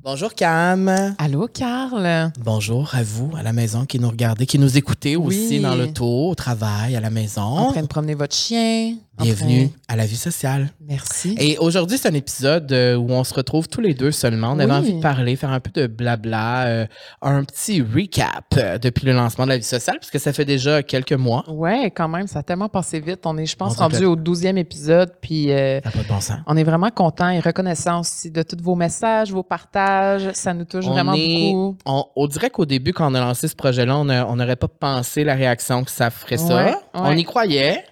Bonjour Cam. Allô, Carl? Bonjour à vous à la maison qui nous regardez, qui nous écoutez aussi dans l'auto, au travail, à la maison. En train de promener votre chien. En Bienvenue train- à la vie sociale. Merci. Et aujourd'hui, c'est un épisode euh, où on se retrouve tous les deux seulement. On avait Oui. envie de parler, faire un peu de blabla, euh, un petit recap euh, depuis le lancement de la vie sociale, puisque ça fait déjà quelques mois. Ouais, quand même, ça a tellement passé vite. On est, je pense, rendu au 12e épisode. Puis euh, Ça pas de bon sens. on est vraiment content et reconnaissant aussi de tous vos messages, vos partages. Ça nous touche On vraiment est- beaucoup. On, on dirait qu'au début, quand on a lancé ce projet-là, on n'aurait pas pensé la réaction que ça ferait ça. Ouais, On y croyait.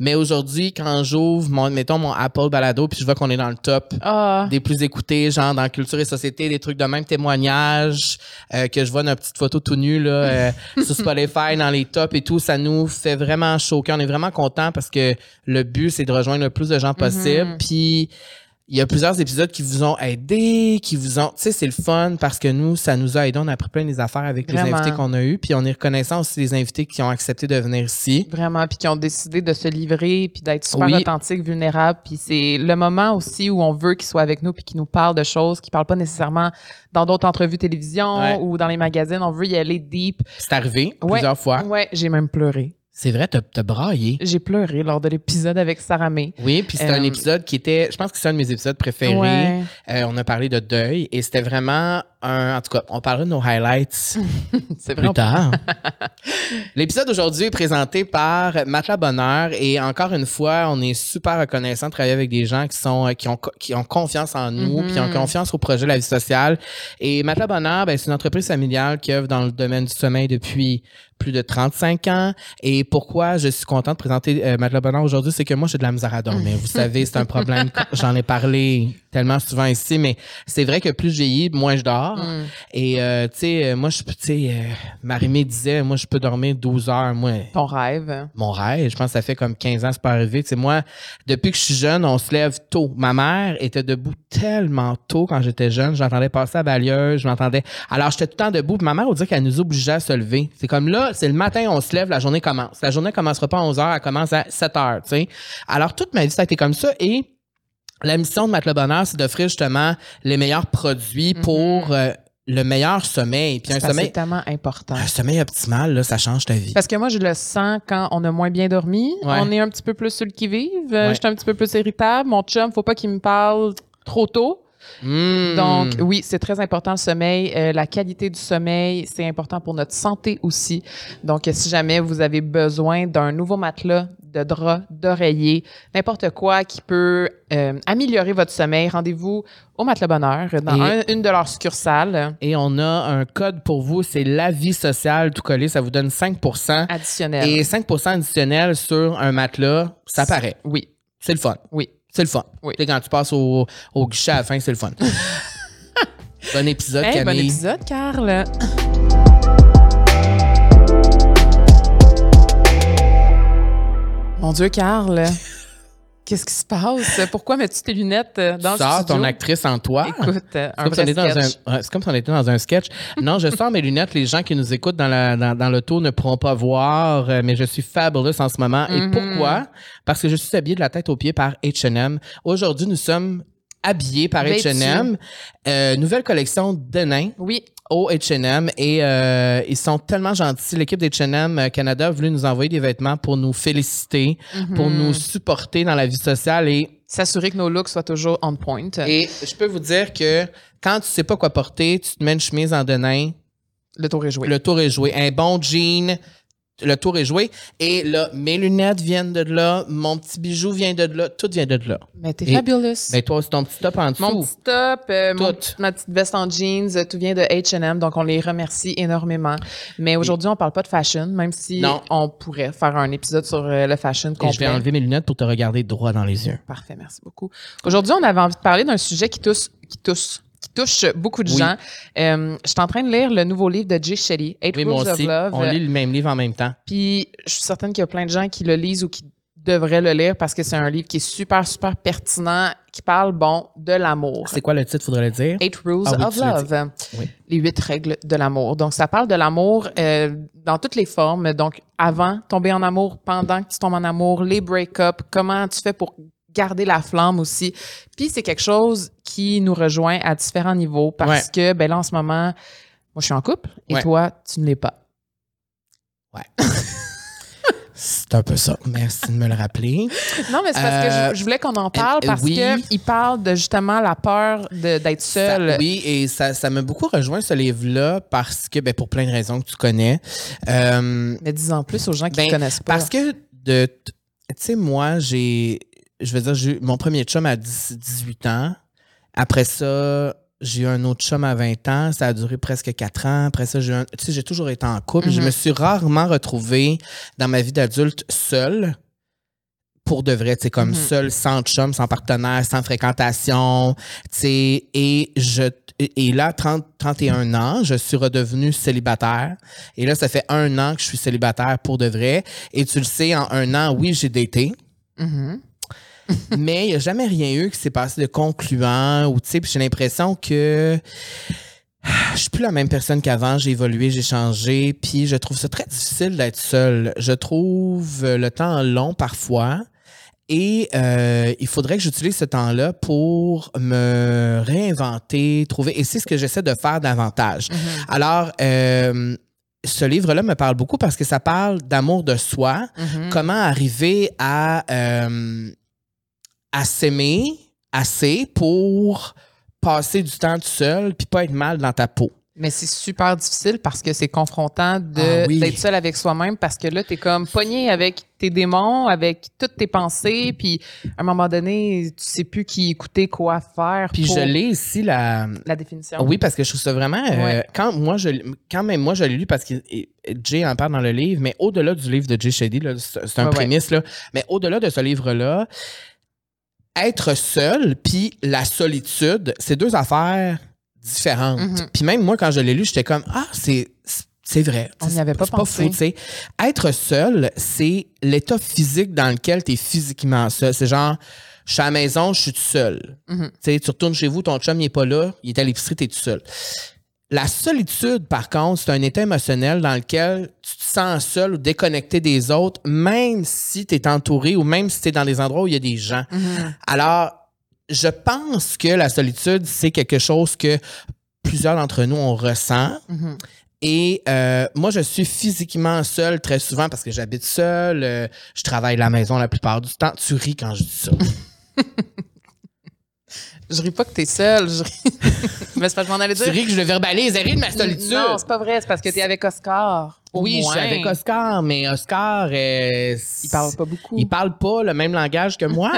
Mais aujourd'hui, quand j'ouvre mon, mettons, mon Apple Balado, puis je vois qu'on est dans le top Ah, des plus écoutés, genre dans Culture et Société, des trucs de même témoignages, euh, que je vois notre petite photo tout nue là, euh, sur Spotify, dans les tops et tout, ça nous fait vraiment choquer. On est vraiment content parce que le but, c'est de rejoindre le plus de gens possible. Mhm. Puis il y a plusieurs épisodes qui vous ont aidé, qui vous ont... Tu sais, c'est le fun parce que nous, ça nous a aidé. On a appris plein des affaires avec les invités qu'on a eus. Puis on est reconnaissant aussi des invités qui ont accepté de venir ici. vraiment. Puis qui ont décidé de se livrer, puis d'être super Oui. authentiques, vulnérables. Puis c'est le moment aussi où on veut qu'ils soient avec nous, puis qu'ils nous parlent de choses qu'ils parlent pas nécessairement dans d'autres entrevues télévision Ouais. ou dans les magazines. On veut y aller deep. C'est arrivé Ouais. plusieurs fois. Ouais, j'ai même pleuré. C'est vrai, t'as t'as braillé. J'ai pleuré lors de l'épisode avec Sarah May. Oui, puis c'était un Euh, épisode qui était, je pense que c'est un de mes épisodes préférés. Ouais. Euh, on a parlé de deuil et c'était vraiment un, en tout cas, on parlera de nos highlights C'est plus vraiment tard. L'épisode d'aujourd'hui est présenté par Matelas Bonheur et encore une fois, on est super reconnaissant de travailler avec des gens qui sont, euh, qui ont, qui ont confiance en nous, Mhm. puis ont confiance au projet de la vie sociale. Et Matelas Bonheur, ben, c'est une entreprise familiale qui œuvre dans le domaine du sommeil depuis plus de 35 ans. Et pourquoi je suis contente de présenter euh, Matelas Bonheur aujourd'hui, c'est que moi, j'ai de la misère à dormir. Vous savez, c'est un problème. J'en ai parlé tellement souvent ici, mais c'est vrai que plus je vieillis, moins je dors. Mm. Et, euh, tu sais, euh, moi, je peux, tu sais, euh, Marie-Mé disait, moi, je peux dormir 12 heures. Moi, ton rêve. mon rêve, je pense que ça fait comme 15 ans, c'est pas arrivé. Tu sais, moi, depuis que je suis jeune, on se lève tôt. Ma mère était debout tellement tôt quand j'étais jeune. J'entendais passer à balieuse, je m'entendais. Alors, j'étais tout le temps debout. Puis ma mère, on dirait qu'elle nous obligeait à se lever. C'est comme là, c'est le matin, on se lève, la journée commence. La journée commencera pas à 11 heures, elle commence à 7 heures, tu sais. Alors, toute ma vie, ça a été comme ça. Et la mission de Matelas Bonheur, c'est d'offrir justement les meilleurs produits pour euh, le meilleur sommeil. Puis un sommeil, C'est tellement important. un sommeil optimal, là, ça change ta vie. Parce que moi, je le sens quand on a moins bien dormi. Ouais. On est un petit peu plus sur le qui-vive. Euh, Ouais. Je suis un petit peu plus irritable. Mon chum, faut pas qu'il me parle trop tôt. Mm. Donc, oui, c'est très important le sommeil. Euh, la qualité du sommeil, c'est important pour notre santé aussi. Donc, si jamais vous avez besoin d'un nouveau matelas, de drap, d'oreiller, n'importe quoi qui peut euh, améliorer votre sommeil, rendez-vous au Matelas Bonheur dans un- une de leurs succursales Et on a un code pour vous, c'est la vie sociale tout collé, ça vous donne 5% additionnelles. et 5% additionnel sur un matelas, ça paraît. Oui, C'est le fun. oui. C'est le fun. Oui. Tu sais, quand tu passes au, au guichet à la fin, c'est le fun. bon épisode, Hey, bon Camille. épisode, Carl. Mon Dieu, Carl. Qu'est-ce qui se passe? Pourquoi mets-tu tes lunettes euh, dans Tu sors le studio? ton actrice en toi. Écoute, euh, C'est un comme, si on vrai était dans un, sketch. ouais, c'est comme si on était dans un sketch. Non, je sors mes lunettes. Les gens qui nous écoutent dans, la, dans, dans l'auto ne pourront pas voir, euh, mais je suis fabulous en ce moment. Et Mhm. pourquoi? Parce que je suis habillé de la tête aux pieds par H&M. Aujourd'hui, nous sommes habillés par. H&M. Euh, nouvelle collection de nains Oui, au H&M et euh, ils sont tellement gentils. L'équipe d'H&M Canada a voulu nous envoyer des vêtements pour nous féliciter, pour Mhm. nous supporter dans la vie sociale et s'assurer que nos looks soient toujours on point. et je peux vous dire que quand tu sais pas quoi porter, tu te mets une chemise en denain, le tour est joué. le tour est joué. Un bon jean, le tour est joué. Et là, mes lunettes viennent de là, mon petit bijou vient de là, tout vient de là. Mais t'es fabulous. Ben toi, c'est ton petit top en dessous. mon petit top, euh, mon- ma petite veste en jeans, euh, tout vient de H&M, donc on les remercie énormément. Mais aujourd'hui, on parle pas de fashion, même si Non. on pourrait faire un épisode sur euh, le fashion Et je vais complet. enlever mes lunettes pour te regarder droit dans les yeux. Parfait, merci beaucoup. Aujourd'hui, on avait envie de parler d'un sujet qui touche, qui touche, qui touche beaucoup de Oui. gens. Euh, je suis en train de lire le nouveau livre de Jay Shetty, Eight Oui, Rules moi of. Love. On lit le même livre en même temps. Puis je suis certaine qu'il y a plein de gens qui le lisent ou qui devraient le lire parce que c'est un livre qui est super, super pertinent, qui parle, bon, de l'amour. C'est quoi le titre, faudrait le dire? Eight Rules Ah oui, of Love. Oui. Les huit règles de l'amour. Donc, ça parle de l'amour euh, dans toutes les formes. Donc, avant, tomber en amour, pendant que tu tombes en amour, les break-up, comment tu fais pour garder la flamme aussi. Puis, c'est quelque chose qui nous rejoint à différents niveaux parce Ouais. que, ben là, en ce moment, moi, je suis en couple et Ouais. toi, tu ne l'es pas. C'est un peu ça. Merci de me le rappeler. Non, mais c'est parce que Euh, je, je voulais qu'on en parle euh, parce oui. qu'il parle de justement la peur d'être seul. Ça- oui, et ça, ça m'a beaucoup rejoint ce livre-là parce que, ben, pour plein de raisons que tu connais. Euh, Mais dis en plus aux gens qui ne Ben, connaissent pas. Parce que, de, tu sais, moi, j'ai, je veux dire, mon premier chum à 10 18 ans. Après ça, j'ai eu un autre chum à 20 ans. Ça a duré presque 4 ans. Après ça, j'ai un, tu sais, j'ai toujours été en couple. Je me suis rarement retrouvée dans ma vie d'adulte seule. Pour de vrai, tu sais, comme Mhm. seule, sans chum, sans partenaire, sans fréquentation, tu sais, et je, et là, 30, 31 ans, je suis redevenu célibataire. Et là, ça fait un an que je suis célibataire pour de vrai. Et tu le sais, en un an, oui, j'ai daté. Mhm. mais il n'y a jamais rien eu qui s'est passé de concluant ou tu sais, j'ai l'impression que je suis plus la même personne qu'avant, j'ai évolué, j'ai changé, puis je trouve ça très difficile d'être seul. Je trouve le temps long parfois. Et euh, il faudrait que j'utilise ce temps-là pour me réinventer, trouver. Et c'est ce que j'essaie de faire davantage. Mhm. Alors, euh, ce livre-là me parle beaucoup parce que ça parle d'amour de soi, Mhm. comment arriver à, euh, à s'aimer assez pour passer du temps tout seul puis pas être mal dans ta peau. Mais c'est super difficile parce que c'est confrontant Ah oui. d'être seul avec soi-même parce que là, tu es comme pogné avec tes démons, avec toutes tes pensées, puis à un moment donné, tu sais plus qui écouter, quoi faire. Puis je l'ai ici la La définition. oui parce que je trouve ça vraiment euh, quand moi je quand même moi je l'ai lu parce que Jay en parle dans le livre mais au-delà du livre de Jay Shetty c'est un Ouais, ouais. prémisse là mais au-delà de ce livre là être seul puis la solitude c'est deux affaires différentes. Mhm. Puis même moi quand je l'ai lu j'étais comme ah c'est c'est vrai. On n'y avait pas pensé. fou, tu sais. Être seul, c'est l'état physique dans lequel tu es physiquement seul. C'est genre, je suis à la maison, je suis tout seul. Mhm. Tu tu retournes chez vous, ton chum, il est pas là, il est à l'épicerie, t'es tout seul. La solitude, par contre, c'est un état émotionnel dans lequel tu te sens seul ou déconnecté des autres, même si tu es entouré ou même si tu es dans des endroits où il y a des gens. Mhm. Alors, je pense que la solitude, c'est quelque chose que plusieurs d'entre nous, on ressent. Mhm. Et euh, moi, je suis physiquement seul très souvent parce que j'habite seul. euh, je travaille à la maison la plupart du temps. Tu ris quand je dis ça. Je ris pas que t'es seul. Je ris. Mais c'est parce que je m'en allais tu dire. ris que je le verbalise. Elle rit de ma solitude. Non, c'est pas vrai. C'est parce que t'es avec Oscar. Oui, je suis avec Oscar, mais Oscar, euh, Il parle pas beaucoup. Il parle pas le même langage que moi.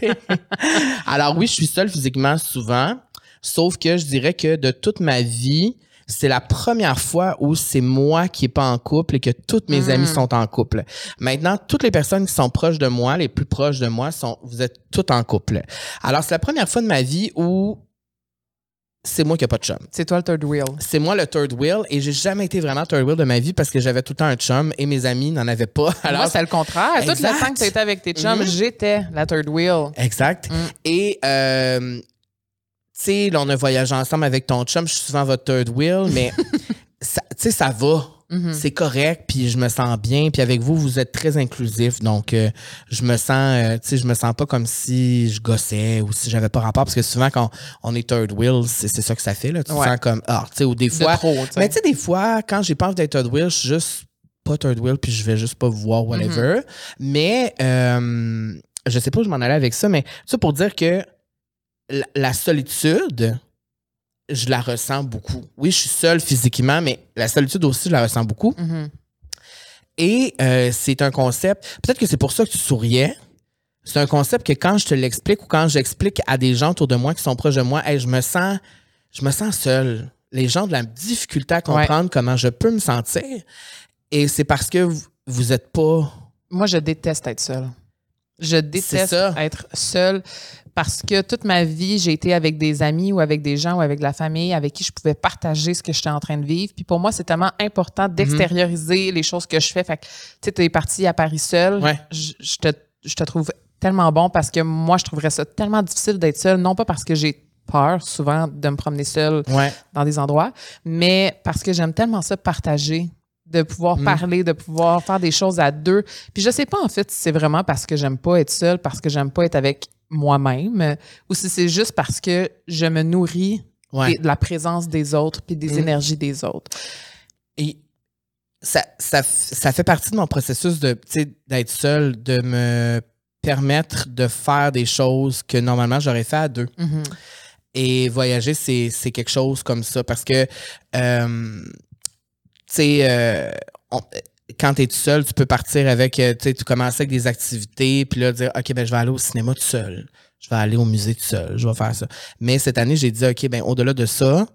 tu. Alors oui, je suis seul physiquement souvent, sauf que je dirais que de toute ma vie, c'est la première fois où c'est moi qui est pas en couple et que toutes mes Mm. amis sont en couple. Maintenant, toutes les personnes qui sont proches de moi, les plus proches de moi, sont, vous êtes toutes en couple. Alors c'est la première fois de ma vie où c'est moi qui n'ai pas de chum. C'est toi le third wheel. C'est moi le third wheel et j'ai jamais été vraiment third wheel de ma vie parce que j'avais tout le temps un chum et mes amis n'en avaient pas. Moi, c'est le contraire. Tout le Exact. temps que tu étais avec tes chums, Mhm. j'étais la third wheel. Exact. Mm. Et, euh, sais, là, on a voyagé ensemble avec ton chum. Je suis souvent votre third wheel, mais, ça- tu sais, ça va. Mhm. C'est correct, puis je me sens bien. Puis avec vous, vous êtes très inclusif. Donc, euh, je me sens, euh, tu sais, je me sens pas comme si je gossais ou si j'avais pas rapport. Parce que souvent, quand on est third wheel, c'est ça que ça fait. Là. Tu te sens comme, ah, tu sais, ou des De fois. trop, tu sais. Mais tu sais, des fois, quand j'ai pas envie d'être third wheel, je suis juste pas third wheel, puis je vais juste pas voir, whatever. Mais euh, je sais pas où je m'en allais avec ça, mais ça pour dire que la, la solitude, je la ressens beaucoup. Oui, je suis seul physiquement, mais la solitude aussi, je la ressens beaucoup. Mhm. Et euh, c'est un concept, peut-être que c'est pour ça que tu souriais. C'est un concept que quand je te l'explique ou quand j'explique à des gens autour de moi qui sont proches de moi, hey, je me sens je me sens seul. Les gens ont de la difficulté à comprendre comment je peux me sentir. Et c'est parce que vous, vous êtes pas. Moi, je déteste être seule. Je déteste être seule parce que toute ma vie, j'ai été avec des amis ou avec des gens ou avec de la famille avec qui je pouvais partager ce que j'étais en train de vivre. Puis pour moi, c'est tellement important d'extérioriser les choses que je fais. Fait que, tu sais, tu es parti à Paris seule. Ouais. Je, je te, je te trouve tellement bon parce que moi, je trouverais ça tellement difficile d'être seule. Non pas parce que j'ai peur souvent de me promener seule Ouais. dans des endroits, mais parce que j'aime tellement ça partager, de pouvoir Mm. parler, de pouvoir faire des choses à deux. Puis je sais pas en fait si c'est vraiment parce que j'aime pas être seule, parce que j'aime pas être avec moi-même ou si c'est juste parce que je me nourris Ouais. de la présence des autres puis des Mm. énergies des autres. Et ça, ça, f- ça fait partie de mon processus de, d'être seul, de me permettre de faire des choses que normalement j'aurais fait à deux. Mhm. Et voyager, c'est, quelque chose comme ça parce que, euh, tu sais, euh, quand tu es tout seul, tu peux partir avec, euh, tu sais, tu commences avec des activités, puis là, dire, OK, ben, je vais aller au cinéma tout seul. Je vais aller au musée tout seul. Je vais faire ça. Mais cette année, j'ai dit, OK, ben, au-delà de ça,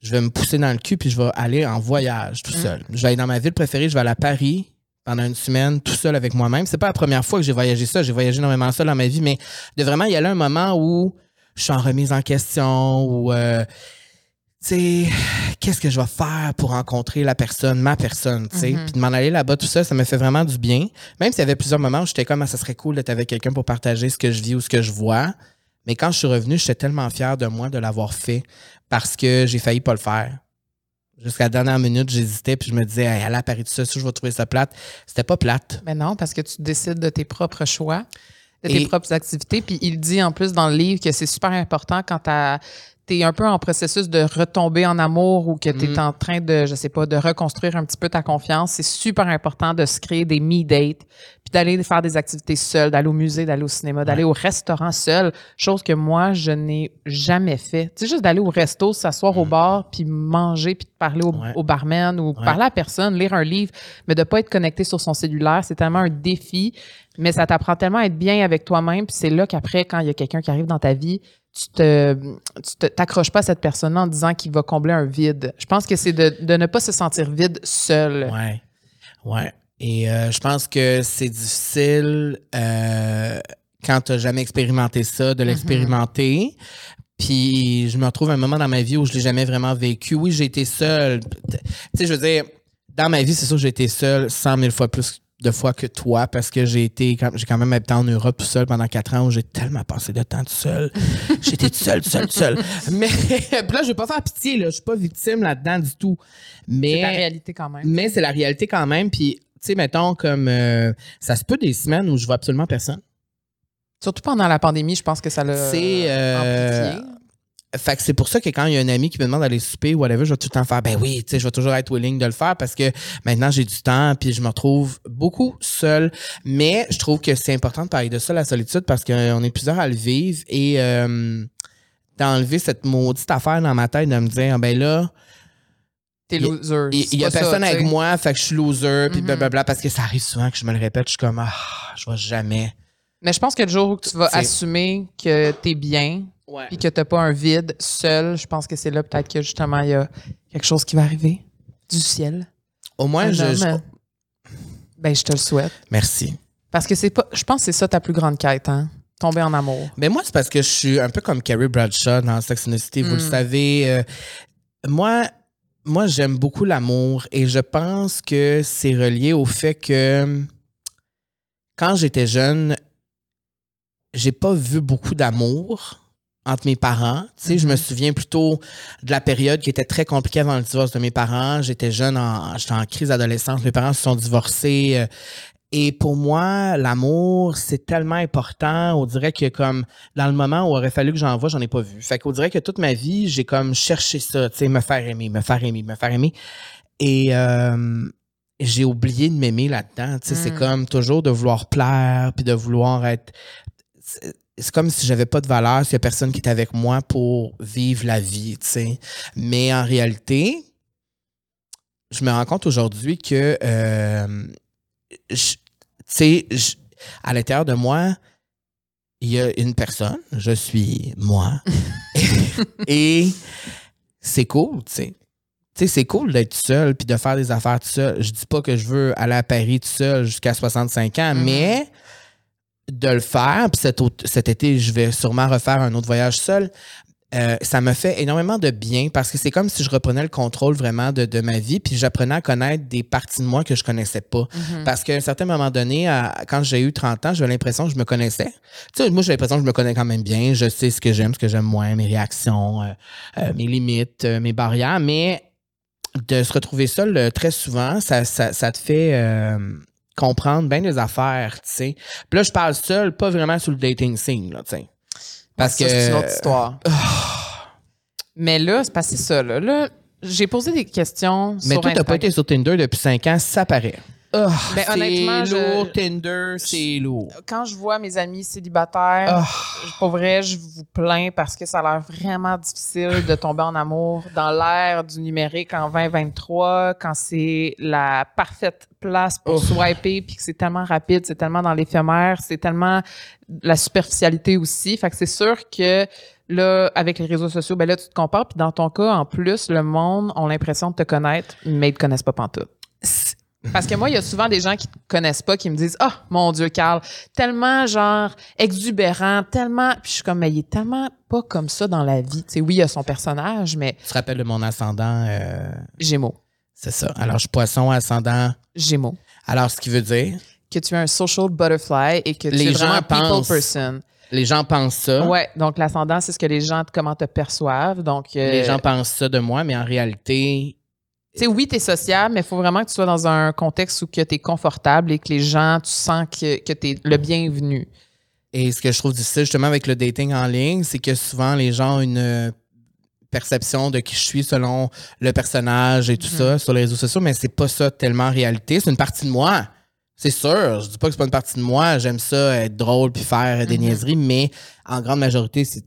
je vais me pousser dans le cul, puis je vais aller en voyage tout Mm. seul. Je vais aller dans ma ville préférée, je vais aller à Paris pendant une semaine tout seul avec moi-même. C'est pas la première fois que j'ai voyagé ça. J'ai voyagé énormément seul dans ma vie, mais de vraiment y aller un moment où je suis en remise en question, ou, euh, sais, qu'est-ce que je vais faire pour rencontrer la personne, ma personne, tu sais? Mhm. Puis de m'en aller là-bas, tout ça, ça me fait vraiment du bien. Même s'il y avait plusieurs moments où j'étais comme, ah, ça serait cool d'être avec quelqu'un pour partager ce que je vis ou ce que je vois. Mais quand je suis revenu, j'étais tellement fier de moi de l'avoir fait parce que j'ai failli pas le faire. Jusqu'à la dernière minute, j'hésitais, puis je me disais, hey, à Paris tout ça, je vais trouver ça plate. C'était pas plate. Mais non, parce que tu décides de tes propres choix, de Et- tes propres activités. Puis il dit en plus dans le livre que c'est super important quand tu es un peu en processus de retomber en amour ou que tu es Mm. en train de, je sais pas, de reconstruire un petit peu ta confiance. C'est super important de se créer des me-dates, puis d'aller faire des activités seul, d'aller au musée, d'aller au cinéma, d'aller au restaurant seul. Chose que moi, je n'ai jamais fait. Tu sais, juste d'aller au resto, s'asseoir au bar, puis manger, puis parler au, Mm. Ouais. au barman ou Ouais. parler à personne, lire un livre, mais de pas être connecté sur son cellulaire, c'est tellement un défi, mais ça t'apprend tellement à être bien avec toi-même, puis c'est là qu'après, quand il y a quelqu'un qui arrive dans ta vie, tu te tu te- t'accroches pas à cette personne en disant qu'il va combler un vide. Je pense que c'est de, de ne pas se sentir vide seul. Ouais. Ouais. Et euh, je pense que c'est difficile euh, quand tu n'as jamais expérimenté ça, de l'expérimenter. Puis je me retrouve à un moment dans ma vie où je l'ai jamais vraiment vécu. Oui, j'ai été seule. Tu sais, je veux dire, dans ma vie, c'est sûr que j'ai été seule 100 000 fois plus de fois que toi parce que j'ai été quand- j'ai quand même habité en Europe tout seul pendant quatre ans où j'ai tellement passé de temps tout seul. J'étais tout seul, tout seul, tout seul. Mais là, je vais pas faire pitié, là. Je suis pas victime là-dedans du tout. Mais C'est ta réalité quand même. mais c'est la réalité quand même. Puis, tu sais, mettons, comme euh, ça se peut des semaines où je vois absolument personne. Surtout pendant la pandémie, je pense que ça l'a C'est, euh, amplifié. Fait que c'est pour ça que quand il y a un ami qui me demande d'aller souper ou whatever, je vais tout le temps faire, ben oui, tu sais, je vais toujours être willing de le faire parce que maintenant j'ai du temps puis je me retrouve beaucoup seul. Mais je trouve que c'est important de parler de ça, la solitude, parce qu'on est plusieurs à le vivre et euh, d'enlever cette maudite affaire dans ma tête de me dire, ah, ben là, T'es loser. Il y a ça, personne avec moi, fait que je suis loser, puis Mhm. blablabla, parce que ça arrive souvent que je me le répète, je suis comme, ah, je vais jamais. Mais je pense que le jour où tu vas assumer que t'es bien, Ouais. puis que t'as pas un vide seul, je pense que c'est là peut-être que justement il y a quelque chose qui va arriver du ciel. Au moins, je, homme. je- Ben je te le souhaite Merci. parce que c'est pas je pense que c'est ça ta plus grande quête hein, tomber en amour. Mais moi, c'est parce que je suis un peu comme Carrie Bradshaw dans Sex and the City, vous le Mm. savez. euh, moi, moi j'aime beaucoup l'amour et je pense que c'est relié au fait que quand j'étais jeune, j'ai pas vu beaucoup d'amour entre mes parents. Tu sais, je me Mhm. souviens plutôt de la période qui était très compliquée avant le divorce de mes parents. J'étais jeune, en, j'étais en crise d'adolescence. Mes parents se sont divorcés. euh, et pour moi, l'amour, c'est tellement important. On dirait que comme dans le moment où il aurait fallu que j'en vois, j'en ai pas vu. Fait qu'on dirait que toute ma vie, j'ai comme cherché ça, tu sais, me faire aimer, me faire aimer, me faire aimer. Et euh, j'ai oublié de m'aimer là-dedans. Tu sais, c'est Mm. comme toujours de vouloir plaire, puis de vouloir être. C'est comme si j'avais pas de valeur s'il y a personne qui est avec moi pour vivre la vie, tu sais. Mais en réalité, je me rends compte aujourd'hui que, euh, tu sais, à l'intérieur de moi, il y a une personne, je suis moi. et c'est cool, tu sais. Tu sais, c'est cool d'être seul puis de faire des affaires tout seul. Je dis pas que je veux aller à Paris tout seul jusqu'à 65 ans, Mhm. mais de le faire, puis cet, cet été, je vais sûrement refaire un autre voyage seul. euh, ça me fait énormément de bien parce que c'est comme si je reprenais le contrôle vraiment de, de ma vie puis j'apprenais à connaître des parties de moi que je connaissais pas. Mhm. Parce qu'à un certain moment donné, à- quand j'ai eu 30 ans, j'avais l'impression que je me connaissais. Tu sais, moi, j'ai l'impression que je me connais quand même bien. Je sais ce que j'aime, ce que j'aime moins, mes réactions, euh, euh, mes limites, euh, mes barrières. Mais de se retrouver seul très souvent, ça, ça, ça te fait euh, comprendre bien des affaires, tu sais. Puis là, je parle seul, pas vraiment sur le dating scene, là, tu sais. Parce Ça, que. c'est une autre histoire. Mais là, c'est passé ça. Là, Là, j'ai posé des questions Mais sur toi, t'as pas été sur Tinder depuis 5 ans, ça paraît. Ah, Ben, honnêtement, c'est je- lourd, Tinder, c'est lourd. Quand je vois mes amis célibataires, je- pour vrai, je vous plains parce que ça a l'air vraiment difficile de tomber en amour dans l'ère du numérique en 2023, quand c'est la parfaite place pour swiper, puis que c'est tellement rapide, c'est tellement dans l'éphémère, c'est tellement la superficialité aussi. Fait que c'est sûr que là, avec les réseaux sociaux, ben là, tu te compares. Puis dans ton cas, en plus, le monde a l'impression de te connaître, mais ils te connaissent pas pantoute. Parce que moi, il y a souvent des gens qui te connaissent pas, qui me disent Ah, mon Dieu, Carl, tellement genre exubérant, tellement. Puis je suis comme, mais il est tellement pas comme ça dans la vie. Tu sais, oui, il y a son personnage, mais Tu te rappelles de mon ascendant, euh, Gémeaux. c'est ça. Alors, je suis poisson, ascendant. Gémeaux. Alors, ce qui veut dire, Que tu es un social butterfly et que tu Les es gens vraiment people person. les gens pensent ça. Ouais, donc l'ascendant, c'est ce que les gens, comment te perçoivent. Donc, euh, Les gens pensent ça de moi, mais en réalité, sais, oui, tu es sociable, mais il faut vraiment que tu sois dans un contexte où tu es confortable et que les gens, tu sens que, que tu es le bienvenu. Et ce que je trouve difficile justement avec le dating en ligne, c'est que souvent les gens ont une perception de qui je suis selon le personnage et tout Mhm. ça sur les réseaux sociaux, mais c'est pas ça tellement en réalité. C'est une partie de moi. C'est sûr. Je dis pas que c'est pas une partie de moi. J'aime ça être drôle puis faire des Mhm. niaiseries, mais en grande majorité, c'est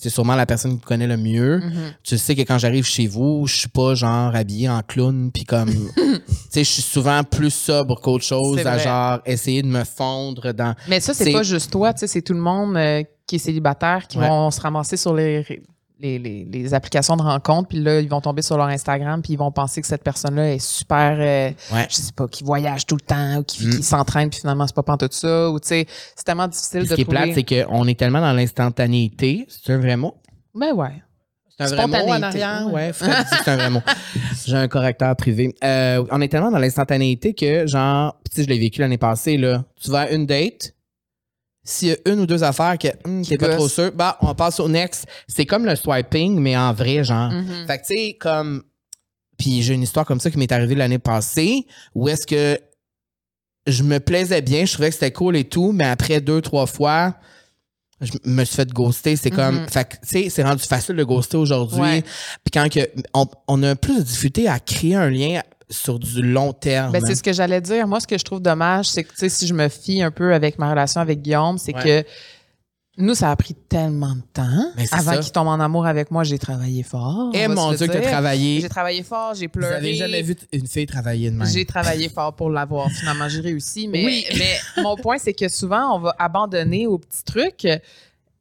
t'es sûrement la personne qui me connaît le mieux. Mhm. Tu sais que quand j'arrive chez vous, je suis pas genre habillé en clown puis comme tu sais je suis souvent plus sobre qu'autre chose à genre essayer de me fondre dans Mais ça, c'est C'est- pas juste toi, tu sais, c'est tout le monde euh, qui est célibataire qui Ouais. vont se ramasser sur les, les, les- les applications de rencontres, puis là, ils vont tomber sur leur Instagram, puis ils vont penser que cette personne-là est super, euh, Ouais. je sais pas, qui voyage tout le temps, ou qui, Mm. qui s'entraîne, puis finalement, c'est pas tout ça, ou tu sais, c'est tellement difficile Puis de ce qui est trouver. plate, c'est qu'on est tellement dans l'instantanéité. C'est un vrai mot? Ben ouais. C'est un vrai mot en arrière? ouais. C'est un vrai mot. J'ai un correcteur privé. Euh, on est tellement dans l'instantanéité que, genre, tu sais, je l'ai vécu l'année passée, là. Tu vas à une date, s'il y a une ou deux affaires que Qui t'es pas trop sûr, bah, on passe au next. C'est comme le swiping, mais en vrai, genre. Mhm. Fait que, tu sais, comme. Puis j'ai une histoire comme ça qui m'est arrivée l'année passée où est-ce que je me plaisais bien, je trouvais que c'était cool et tout, mais après deux, trois fois, je me suis fait ghoster. C'est comme. Mhm. Fait que, tu sais, c'est rendu facile de ghoster aujourd'hui. Puis quand que, on, on a plus de difficulté à créer un lien sur du long terme. Ben, c'est ce que j'allais dire. Moi, ce que je trouve dommage, c'est que, si je me fie un peu avec ma relation avec Guillaume, c'est Ouais. que nous, ça a pris tellement de temps. Ben, Avant qu'il tombe en amour avec moi, j'ai travaillé fort. Eh mon Dieu, que t'as travaillé. J'ai travaillé fort, j'ai Vous pleuré. avez jamais vu une fille travailler de même. J'ai travaillé fort pour l'avoir. Finalement, j'ai réussi. Mais, Oui. mais mon point, c'est que souvent, on va abandonner aux petits trucs.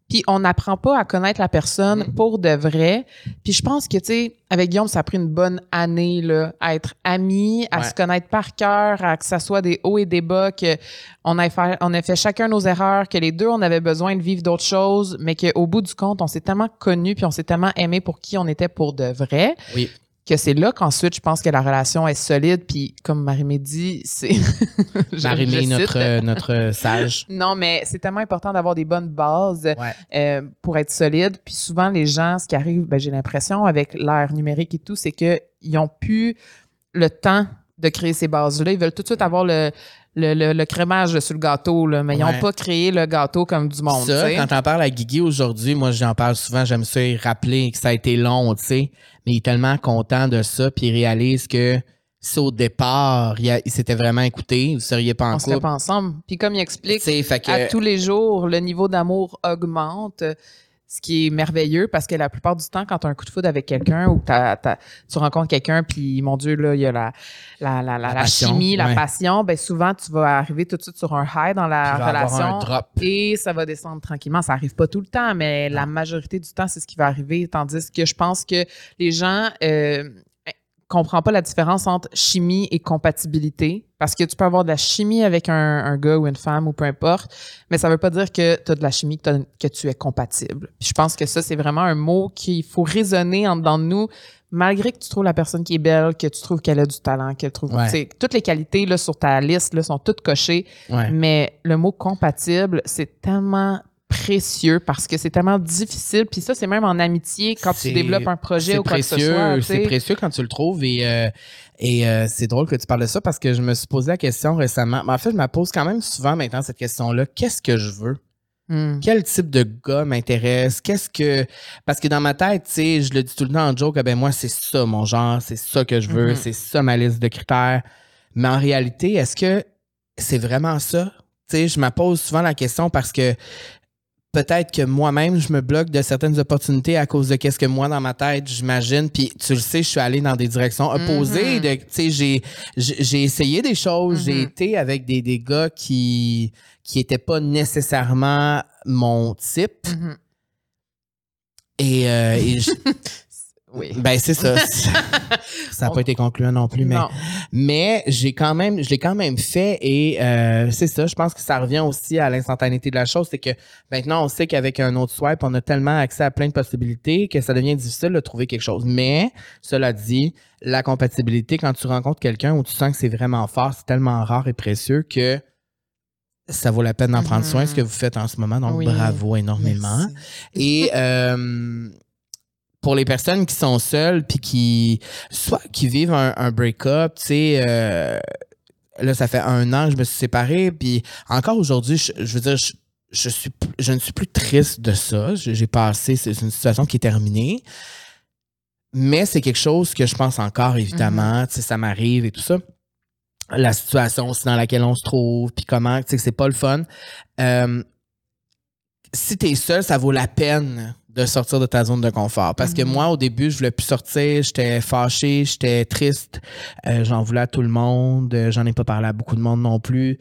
Puis on n'apprend pas à connaître la personne Mm. pour de vrai. Puis je pense que, tu sais, avec Guillaume, ça a pris une bonne année là, à être amis, à Ouais. se connaître par cœur, à que ça soit des hauts et des bas, que on a, fait, on a fait chacun nos erreurs, que les deux, on avait besoin de vivre d'autres choses, mais qu'au bout du compte, on s'est tellement connus puis on s'est tellement aimés pour qui on était pour de vrai Oui. Que c'est là qu'ensuite, je pense que la relation est solide. Puis, comme Marie-Mé dit, c'est. Marie-Mé, notre, euh, notre sage. Non, mais c'est tellement important d'avoir des bonnes bases Ouais. euh, pour être solide. Puis souvent, les gens, ce qui arrive, ben, j'ai l'impression, avec l'ère numérique et tout, c'est qu'ils n'ont plus le temps de créer ces bases-là. Ils veulent tout de suite avoir le, le, le- le crémage sur le gâteau, là, mais ils n'ont pas créé le gâteau comme du monde. Ça, quand t'en parles à Guigui aujourd'hui, moi j'en parle souvent, j'aime ça y rappeler que ça a été long, tu sais. Mais il est tellement content de ça, puis il réalise que si au départ, il, s'était vraiment écouté, vous seriez pas en On serait couple. pas ensemble. Puis comme il explique, fait que, à tous les jours, le niveau d'amour augmente, ce qui est merveilleux parce que la plupart du temps, quand tu as un coup de foudre avec quelqu'un ou que t'as- t'as- tu rencontres quelqu'un, puis mon Dieu, là, il y a la, la, la, la, La la passion, chimie, la passion, ben souvent, tu vas arriver tout de suite sur un high dans la va avoir relation. un drop. Et ça va descendre tranquillement. Ça arrive pas tout le temps, mais la majorité du temps, c'est ce qui va arriver. Tandis que je pense que les gens euh, comprennent pas la différence entre chimie et compatibilité. Parce que tu peux avoir de la chimie avec un, un gars ou une femme ou peu importe, mais ça veut pas dire que tu as de la chimie, que, tu es compatible. Puis je pense que ça, c'est vraiment un mot qu'il faut raisonner en dedans de nous, malgré que tu trouves la personne qui est belle, que tu trouves qu'elle a du talent, qu'elle trouve. Ouais. Toutes les qualités là, sur ta liste là, sont toutes cochées. Ouais. Mais le mot compatible, c'est tellement précieux parce que c'est tellement difficile. Puis ça, c'est même en amitié quand tu développes un projet ou quoi que ce précieux, soit. tu c'est précieux quand tu le trouves et, euh, et euh, c'est drôle que tu parles de ça parce que je me suis posé la question récemment. Mais en fait, je me pose quand même souvent maintenant cette question-là. Qu'est-ce que je veux? Hmm. Quel type de gars m'intéresse? Qu'est-ce que. Parce que dans ma tête, tu sais, je le dis tout le temps en joke, ah ben moi, c'est ça mon genre, c'est ça que je veux, Mhm. c'est ça ma liste de critères. Mais en réalité, est-ce que c'est vraiment ça? Tu sais, je me pose souvent la question parce que peut-être que moi-même, je me bloque de certaines opportunités à cause de qu'est-ce que moi, dans ma tête, j'imagine. Puis tu le sais, je suis allé dans des directions opposées. Mhm. Tu sais, j'ai, essayé des choses. J'ai Mhm. été avec des, des gars qui qui étaient pas nécessairement mon type. Mhm. Et, euh, et je- Oui. ben c'est ça. ça n'a pas été concluant non plus, mais Non. mais j'ai quand même, je l'ai quand même fait et euh, c'est ça. Je pense que ça revient aussi à l'instantanéité de la chose, c'est que maintenant on sait qu'avec un autre swipe, on a tellement accès à plein de possibilités que ça devient difficile de trouver quelque chose. Mais cela dit, la compatibilité quand tu rencontres quelqu'un où tu sens que c'est vraiment fort, c'est tellement rare et précieux que ça vaut la peine d'en prendre soin. Ce que vous faites en ce moment, donc Oui. bravo énormément. Merci. Et euh, pour les personnes qui sont seules puis qui soit qui vivent un, un break-up, tu sais, euh, là ça fait un an que je me suis séparée, puis encore aujourd'hui, je, je veux dire, je, je suis, je ne suis plus triste de ça. J'ai passé, c'est une situation qui est terminée. Mais c'est quelque chose que je pense encore, évidemment. Tu sais, ça m'arrive et tout ça. La situation aussi dans laquelle on se trouve, puis comment, tu sais, c'est pas le fun. Euh, si t'es seul, ça vaut la peine de sortir de ta zone de confort. Parce que Mhm. moi, au début, je voulais plus sortir, j'étais fâché, j'étais triste, euh, j'en voulais à tout le monde, euh, j'en ai pas parlé à beaucoup de monde non plus.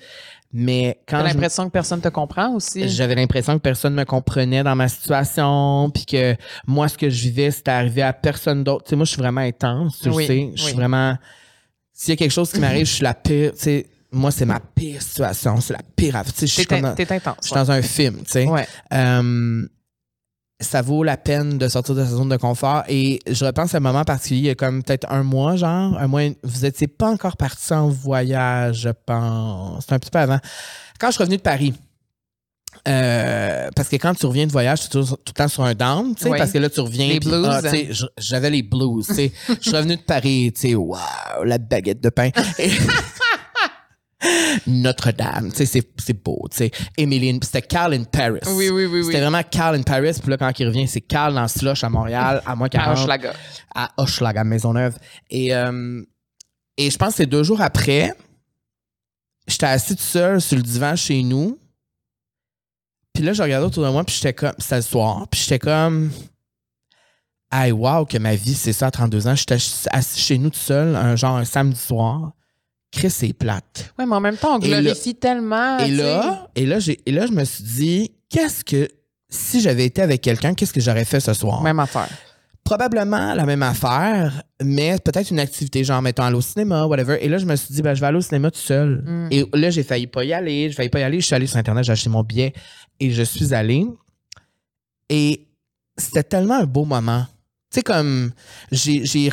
Mais T'as quand je- l'impression que personne te comprend aussi? j'avais l'impression que personne me comprenait dans ma situation, puis que moi, ce que je vivais, c'était arrivé à personne d'autre. Tu sais, moi, je suis vraiment intense, tu Oui, sais. Je suis oui. vraiment... S'il y a quelque chose qui m'arrive, je suis la pire, tu sais. Moi, c'est ma pire situation, c'est la pire... Tu sais, je suis comme dans- intense. je suis dans un film, tu sais. Ouais. Euh, ça vaut la peine de sortir de sa zone de confort. Et je repense à un moment particulier, il y a comme peut-être un mois, genre, un mois, vous étiez pas encore parti en voyage, je pense. C'est un petit peu avant. Quand je suis revenu de Paris, euh, parce que quand tu reviens de voyage, tu es toujours- tout le temps sur un down, tu sais, Oui. parce que là, tu reviens. Les blues. ah, tu sais, j- J'avais les blues, tu sais. Je suis revenu de Paris, tu sais, waouh, la baguette de pain. Et- Notre-Dame, tu sais, c'est- beau, tu sais. Emily, c'était Carl in Paris. Oui, oui, oui, C'était oui. vraiment Carl in Paris. Puis là, quand il revient, c'est Carl dans Slush à Montréal, à moins 40, À Hochelaga. à Hochelaga, Maisonneuve. Et, euh, et je pense que c'est deux jours après, j'étais assis tout seul sur le divan chez nous. Puis là, je regardais autour de moi, puis j'étais comme, c'était le soir, puis j'étais comme, hey, wow, que ma vie, c'est ça à 32 ans. J'étais assis chez nous tout seul, un genre un samedi soir. Chris, c'est plate. Oui, mais en même temps, on Et là- glorifie tellement. Et là, et là, j'ai, et là, je me suis dit, qu'est-ce que, si j'avais été avec quelqu'un, qu'est-ce que j'aurais fait ce soir? Même affaire. Probablement la même affaire, mais peut-être une activité, genre, mettons, aller au cinéma, whatever. Et là, je me suis dit, ben, je vais aller au cinéma tout seul. Mm. Et là, j'ai failli pas y aller, j'ai failli pas y aller. Je suis allé sur Internet, j'ai acheté mon billet et je suis allé. Et c'était tellement un beau moment. Tu sais, comme, j'ai, j'ai,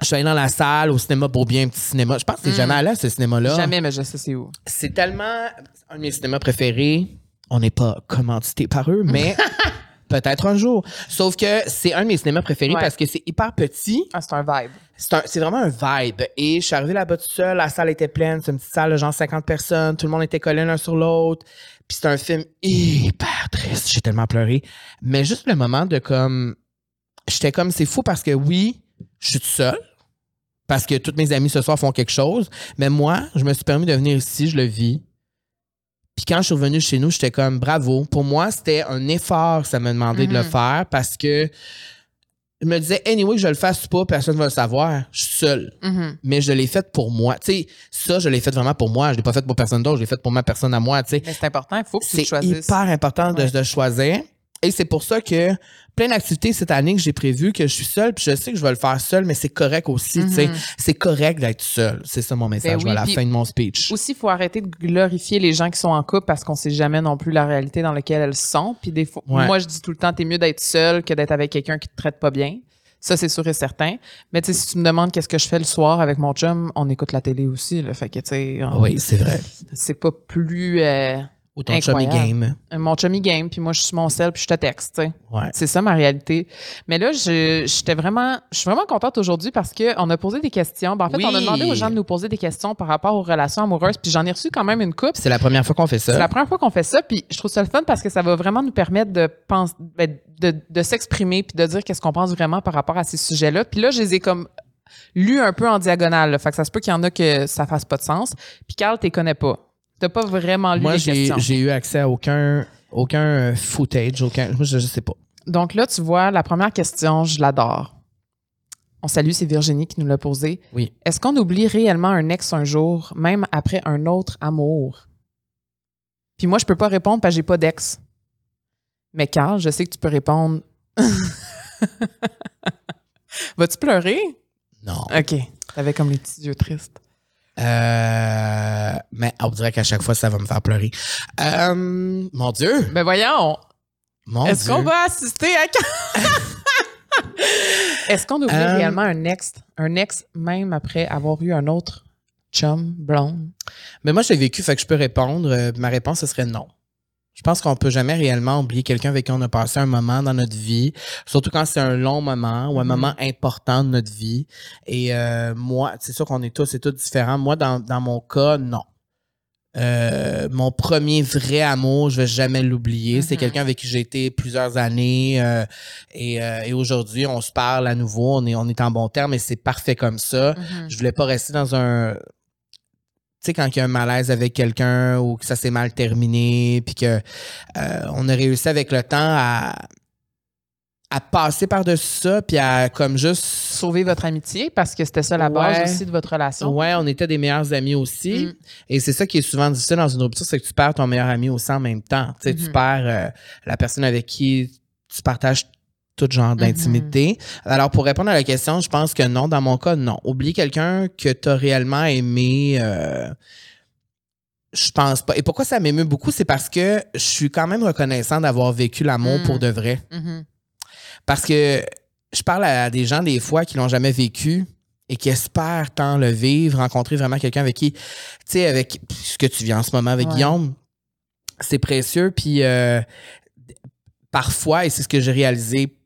je, suis allé dans la salle au cinéma pour bien un petit cinéma. Je pense que c'est jamais allé à ce cinéma-là. Jamais, mais je sais c'est où. C'est tellement un de mes cinémas préférés. On n'est pas commandité par eux, mais peut-être un jour. Sauf que c'est un de mes cinémas préférés Ouais. parce que c'est hyper petit. Ah, c'est un vibe. C'est un- c'est vraiment un vibe. Et je suis arrivé là-bas tout seul. La salle était pleine. C'est une petite salle de genre 50 personnes. Tout le monde était collé l'un sur l'autre. Puis c'est un film hyper triste. J'ai tellement pleuré. Mais juste le moment de comme. J'étais comme, c'est fou parce que oui, je suis tout seul. Parce que tous mes amis ce soir font quelque chose. Mais moi, je me suis permis de venir ici, je le vis. Puis quand je suis revenu chez nous, j'étais comme bravo. Pour moi, c'était un effort, ça m'a demandé de le Mhm. faire parce que je me disais, anyway, que je le fasse ou pas, personne ne va le savoir. Je suis seul. Mhm. Mais je l'ai fait pour moi. Tu sais, ça, je l'ai fait vraiment pour moi. Je l'ai pas fait pour personne d'autre. Je l'ai fait pour ma personne à moi. Tu sais, Mais c'est important, il faut que tu c'est choisisses. hyper important de, Ouais. de choisir. Et c'est pour ça que plein d'activités cette année que j'ai prévues, que je suis seul, puis je sais que je vais le faire seul, mais c'est correct aussi. tu sais. Mhm. C'est correct d'être seul. C'est ça mon message Ben oui, à la fin de mon speech. Aussi, il faut arrêter de glorifier les gens qui sont en couple parce qu'on sait jamais non plus la réalité dans laquelle elles sont. Puis des fois, Ouais. moi, je dis tout le temps, t'es mieux d'être seul que d'être avec quelqu'un qui te traite pas bien. Ça, c'est sûr et certain. Mais tu sais, si tu me demandes qu'est-ce que je fais le soir avec mon chum, on écoute la télé aussi. Là, fait que, tu sais, on- Oui, c'est vrai. c'est pas plus... euh, Ou ton chummy game. Euh, Mon chummy game, puis moi, je suis mon sel, puis je te texte, tu sais. Ouais. C'est ça ma réalité. Mais là, je- j'étais vraiment, je suis vraiment contente aujourd'hui parce qu'on a posé des questions. Ben, en fait, on a demandé aux gens de nous poser des questions par rapport aux relations amoureuses, puis j'en ai reçu quand même une coupe. C'est la première fois qu'on fait ça. C'est la première fois qu'on fait ça, puis je trouve ça le fun parce que ça va vraiment nous permettre de penser, ben, de, de s'exprimer puis de dire qu'est-ce qu'on pense vraiment par rapport à ces sujets-là. Puis là, je les ai comme lus un peu en diagonale. là. Fait que ça se peut qu'il y en a que ça fasse pas de sens. Puis Carl, t'es connais pas. T'as pas vraiment lu Moi, les j'ai questions. j'ai eu accès à aucun, aucun footage, aucun. Moi, je, je sais pas. Donc là, tu vois, la première question, je l'adore. On salue, c'est Virginie qui nous l'a posée. Oui. Est-ce qu'on oublie réellement un ex un jour, même après un autre amour? Puis moi, je peux pas répondre parce que j'ai pas d'ex. Mais Carl, je sais que tu peux répondre. Vas-tu pleurer? Non. OK. T'avais comme les petits yeux tristes. Euh, mais on dirait qu'à chaque fois, ça va me faire pleurer. Euh, mon Dieu! Ben voyons, Mon est-ce Dieu! qu'on va assister à... est-ce qu'on oublie Euh, réellement un ex, un ex même après avoir eu un autre chum, blonde? Mais moi, je l'ai vécu, fait que je peux répondre. Ma réponse, ce serait non. Je pense qu'on peut jamais réellement oublier quelqu'un avec qui on a passé un moment dans notre vie, surtout quand c'est un long moment ou un Mhm. moment important de notre vie. Et euh, moi, c'est sûr qu'on est tous et toutes différents. Moi, dans, dans mon cas, non. Euh, mon premier vrai amour, je vais jamais l'oublier. C'est Mhm. quelqu'un avec qui j'ai été plusieurs années euh, et, euh, et aujourd'hui, on se parle à nouveau. On est, on est en bon terme et c'est parfait comme ça. Je voulais pas rester dans un. Tu sais, quand il y a un malaise avec quelqu'un ou que ça s'est mal terminé, puis que euh, on a réussi avec le temps à, à passer par-dessus ça, puis à comme juste. sauver votre amitié parce que c'était ça la base aussi de votre relation. Ouais, on était des meilleurs amis aussi. Mm. Et c'est ça qui est souvent difficile dans une rupture, c'est que tu perds ton meilleur ami aussi en même temps. Tu Mhm. perds euh, la personne avec qui tu partages tout genre d'intimité. Alors, pour répondre à la question, je pense que non. Dans mon cas, non. Oublie quelqu'un que tu as réellement aimé. euh, je pense pas. Et pourquoi ça m'émeut beaucoup, c'est parce que je suis quand même reconnaissant d'avoir vécu l'amour Mm. pour de vrai. Mhm. Parce que je parle à des gens des fois qui l'ont jamais vécu et qui espèrent tant le vivre, rencontrer vraiment quelqu'un avec qui, tu sais, avec ce que tu vis en ce moment avec Ouais. Guillaume, c'est précieux. Puis euh, parfois, et c'est ce que j'ai réalisé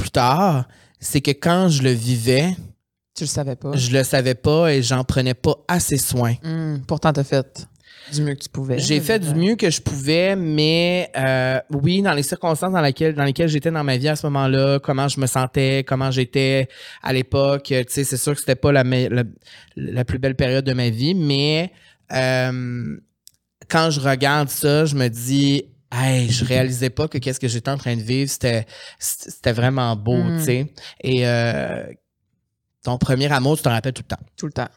plus tard, c'est que quand je le vivais, Tu le savais pas. je le savais pas et j'en prenais pas assez soin. Mm. Pourtant, t'as fait du mieux que tu pouvais. J'ai fait du mieux que je pouvais, mais euh, oui, dans les circonstances dans lesquelles, dans lesquelles j'étais dans ma vie à ce moment-là, comment je me sentais, comment j'étais à l'époque, tu sais, c'est sûr que c'était pas la, la plus belle période de ma vie, mais euh, quand je regarde ça, je me dis, hey, je réalisais pas que qu'est-ce que j'étais en train de vivre, c'était c'était vraiment beau, Mm. tu sais. Et euh, ton premier amour, tu t'en rappelles tout le temps? Tout le temps.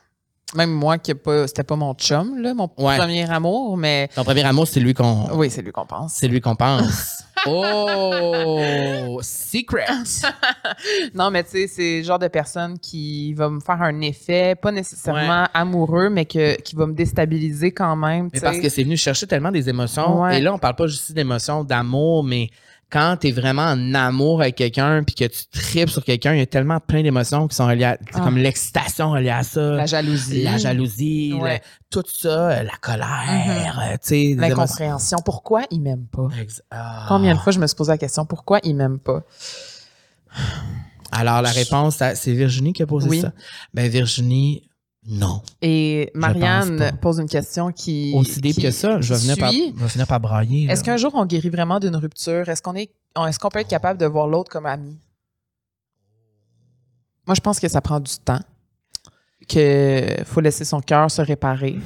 Même moi, qui a pas, c'était pas mon chum, là, mon Ouais. premier amour, mais Ton premier amour, c'est lui qu'on oui, c'est lui qu'on pense. C'est lui qu'on pense. oh! Secret! Non, mais tu sais, c'est le genre de personne qui va me faire un effet, pas nécessairement amoureux, mais que, qui va me déstabiliser quand même. Mais parce que c'est venu chercher tellement des émotions. Ouais. Et là, on parle pas juste d'émotions, d'amour, mais quand tu es vraiment en amour avec quelqu'un puis que tu tripes sur quelqu'un, il y a tellement plein d'émotions qui sont reliées à, c'est Ah. comme l'excitation reliée à ça. la jalousie, La jalousie, Ouais. le- tout ça, la colère, tu sais. des émotions- l'incompréhension. Pourquoi il m'aime pas? Ah. Combien de fois je me suis posé la question pourquoi il m'aime pas? Alors, la réponse, c'est Virginie qui a posé Oui. ça. Ben, Virginie, non. Et Marianne pose une question qui. Aussi deep qui- que ça, je vais venir, par, suit. je vais finir par brailler. Est-ce qu'un jour on guérit vraiment d'une rupture? Est-ce qu'on est, est-ce qu'on peut être capable de voir l'autre comme ami? Moi, je pense que ça prend du temps, que faut laisser son cœur se réparer,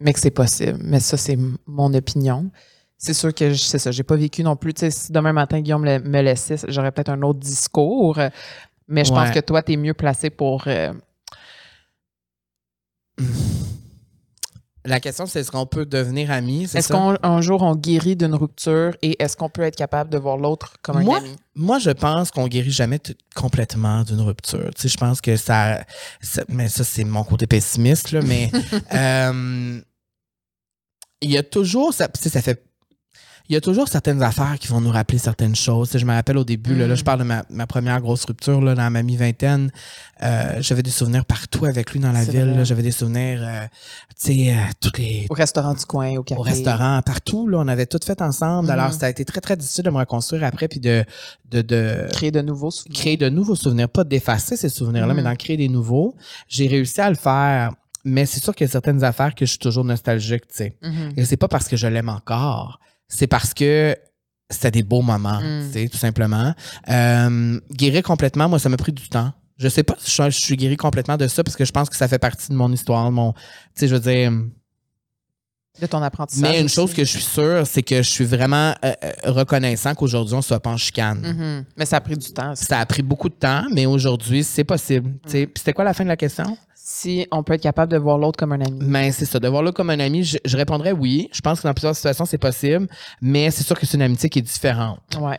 mais que c'est possible. Mais ça, c'est mon opinion. C'est sûr que c'est ça. J'ai pas vécu non plus. Tu sais, si demain matin Guillaume me laissait, j'aurais peut-être un autre discours. Mais je pense que toi, tu es mieux placé pour. euh, La question, c'est est-ce qu'on peut devenir amis? est-ce qu'un jour on guérit d'une rupture et est-ce qu'on peut être capable de voir l'autre comme un Moi, ami? Moi, je pense qu'on guérit jamais complètement d'une rupture. Tu sais, je pense que ça, ça- mais ça, c'est mon côté pessimiste, là, mais euh, il y a toujours, ça, ça fait, il y a toujours certaines affaires qui vont nous rappeler certaines choses. Je me rappelle au début, là, là, je parle de ma, ma première grosse rupture là, dans ma mi-vingtaine. Euh, j'avais des souvenirs partout avec lui dans la ville. J'avais des souvenirs, euh, tu sais, euh, toutes les Au restaurant du coin, au café. au restaurant, partout. Là, on avait tout fait ensemble. Alors, ça a été très, très difficile de me reconstruire après puis de, de, de Créer de nouveaux souvenirs. créer de nouveaux souvenirs. Pas d'effacer ces souvenirs-là, mais d'en créer des nouveaux. J'ai réussi à le faire. Mais c'est sûr qu'il y a certaines affaires que je suis toujours nostalgique, tu sais. Mhm. Et c'est pas parce que je l'aime encore. C'est parce que c'était des beaux moments, Mm. tu sais, tout simplement. Euh, guérir complètement, moi, ça m'a pris du temps. Je sais pas si je, je suis guéri complètement de ça parce que je pense que ça fait partie de mon histoire, de mon, tu sais, je veux dire. De ton apprentissage. Mais une chose que je suis sûre, c'est que je suis vraiment euh, euh, reconnaissant qu'aujourd'hui, on soit pas en chicane. Mhm. Mais ça a pris du temps. aussi. Ça a pris beaucoup de temps, mais aujourd'hui, c'est possible. tu sais. Puis c'était quoi la fin de la question? Si on peut être capable de voir l'autre comme un ami. Mais c'est ça, de voir là comme un ami, je, je répondrais oui. Je pense que dans plusieurs situations, c'est possible, mais c'est sûr que c'est une amitié qui est différente. Ouais.